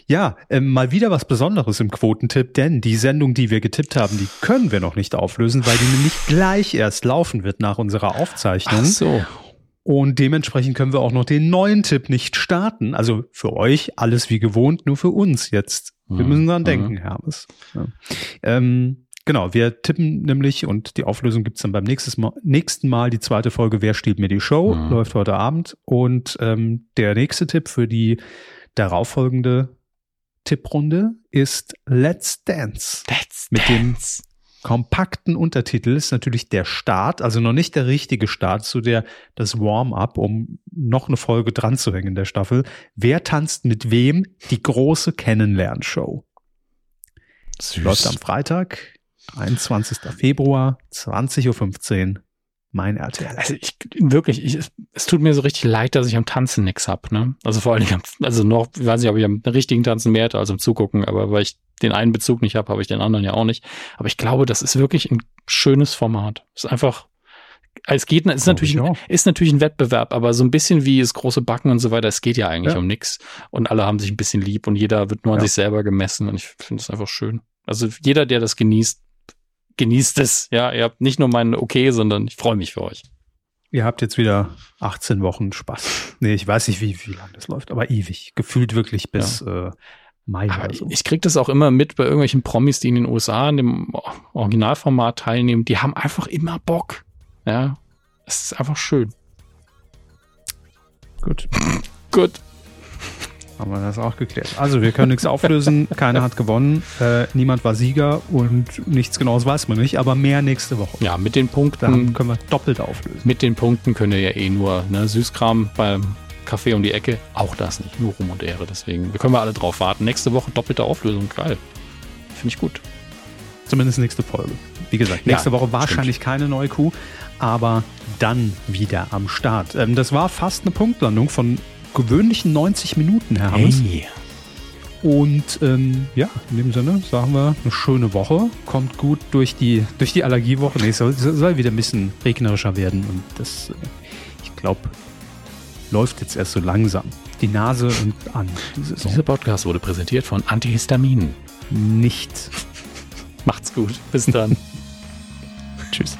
ja, ähm, mal wieder was Besonderes im Quotentipp, denn die Sendung, die wir getippt haben, die können wir noch nicht auflösen, weil die nämlich gleich erst laufen wird nach unserer Aufzeichnung. Ach so. Und dementsprechend können wir auch noch den neuen Tipp nicht starten. Also für euch alles wie gewohnt, nur für uns jetzt. Wir mhm. müssen dran denken, mhm. Hermes. Ja. Ähm, Genau, wir tippen nämlich und die Auflösung gibt's dann beim nächsten Mal, nächsten Mal. Die zweite Folge, Wer stiehlt mir die Show, mhm. läuft heute Abend. Und ähm, der nächste Tipp für die darauffolgende Tipprunde ist Let's Dance. Let's Mit Dance. dem kompakten Untertitel ist natürlich der Start, also noch nicht der richtige Start, zu der das Warm-up, um noch eine Folge dran zu hängen in der Staffel. Wer tanzt mit wem? Die große Kennenlernshow. Süß. Läuft am Freitag 21. Februar, 20.15 Uhr. Mein RTL. Also ich wirklich, ich, es tut mir so richtig leid, dass ich am Tanzen nix hab, ne? Also vor allen Dingen, also noch, ich weiß nicht, ob ich am richtigen Tanzen mehr hätte als am Zugucken, aber weil ich den einen Bezug nicht habe, habe ich den anderen ja auch nicht. Aber ich glaube, das ist wirklich ein schönes Format. Es ist einfach, es geht, ist natürlich, ein, ist natürlich ein Wettbewerb, aber so ein bisschen wie das große Backen und so weiter, es geht ja eigentlich ja. um nix. Und alle haben sich ein bisschen lieb und jeder wird nur an ja. sich selber gemessen und ich finde es einfach schön. Also jeder, der das genießt, genießt es. Ja, ihr habt nicht nur meinen Okay, sondern ich freue mich für euch. Ihr habt jetzt wieder 18 Wochen Spaß. Nee, ich weiß nicht, wie, wie lange das läuft, aber ewig. Gefühlt wirklich bis ja. äh, Mai oder so. Ich krieg das auch immer mit bei irgendwelchen Promis, die in den USA in dem Originalformat teilnehmen. Die haben einfach immer Bock. Ja, es ist einfach schön. Gut. Gut. Haben wir das auch geklärt. Also wir können nichts auflösen, keiner hat gewonnen, äh, niemand war Sieger und nichts genaues weiß man nicht, aber mehr nächste Woche. Ja, mit den Punkten Dann können wir doppelt auflösen. Mit den Punkten könnt ihr ja eh nur ne, Süßkram beim Kaffee um die Ecke. Auch das nicht, nur Rum und Ehre. Deswegen können wir alle drauf warten. Nächste Woche doppelte Auflösung. Geil. Finde ich gut. Zumindest nächste Folge. Wie gesagt, nächste ja, Woche wahrscheinlich stimmt. keine neue Kuh, aber dann wieder am Start. Ähm, das war fast eine Punktlandung von gewöhnlichen 90 Minuten, Herr Hammes. Hey. Und ähm, ja, in dem Sinne sagen wir eine schöne Woche. Kommt gut durch die, durch die Allergiewoche. Nee, es soll, soll wieder ein bisschen regnerischer werden. Und das, äh, ich glaube, läuft jetzt erst so langsam. Die Nase und an. Dieser Podcast wurde präsentiert von Antihistamin. Nicht. Macht's gut. Bis dann. Tschüss.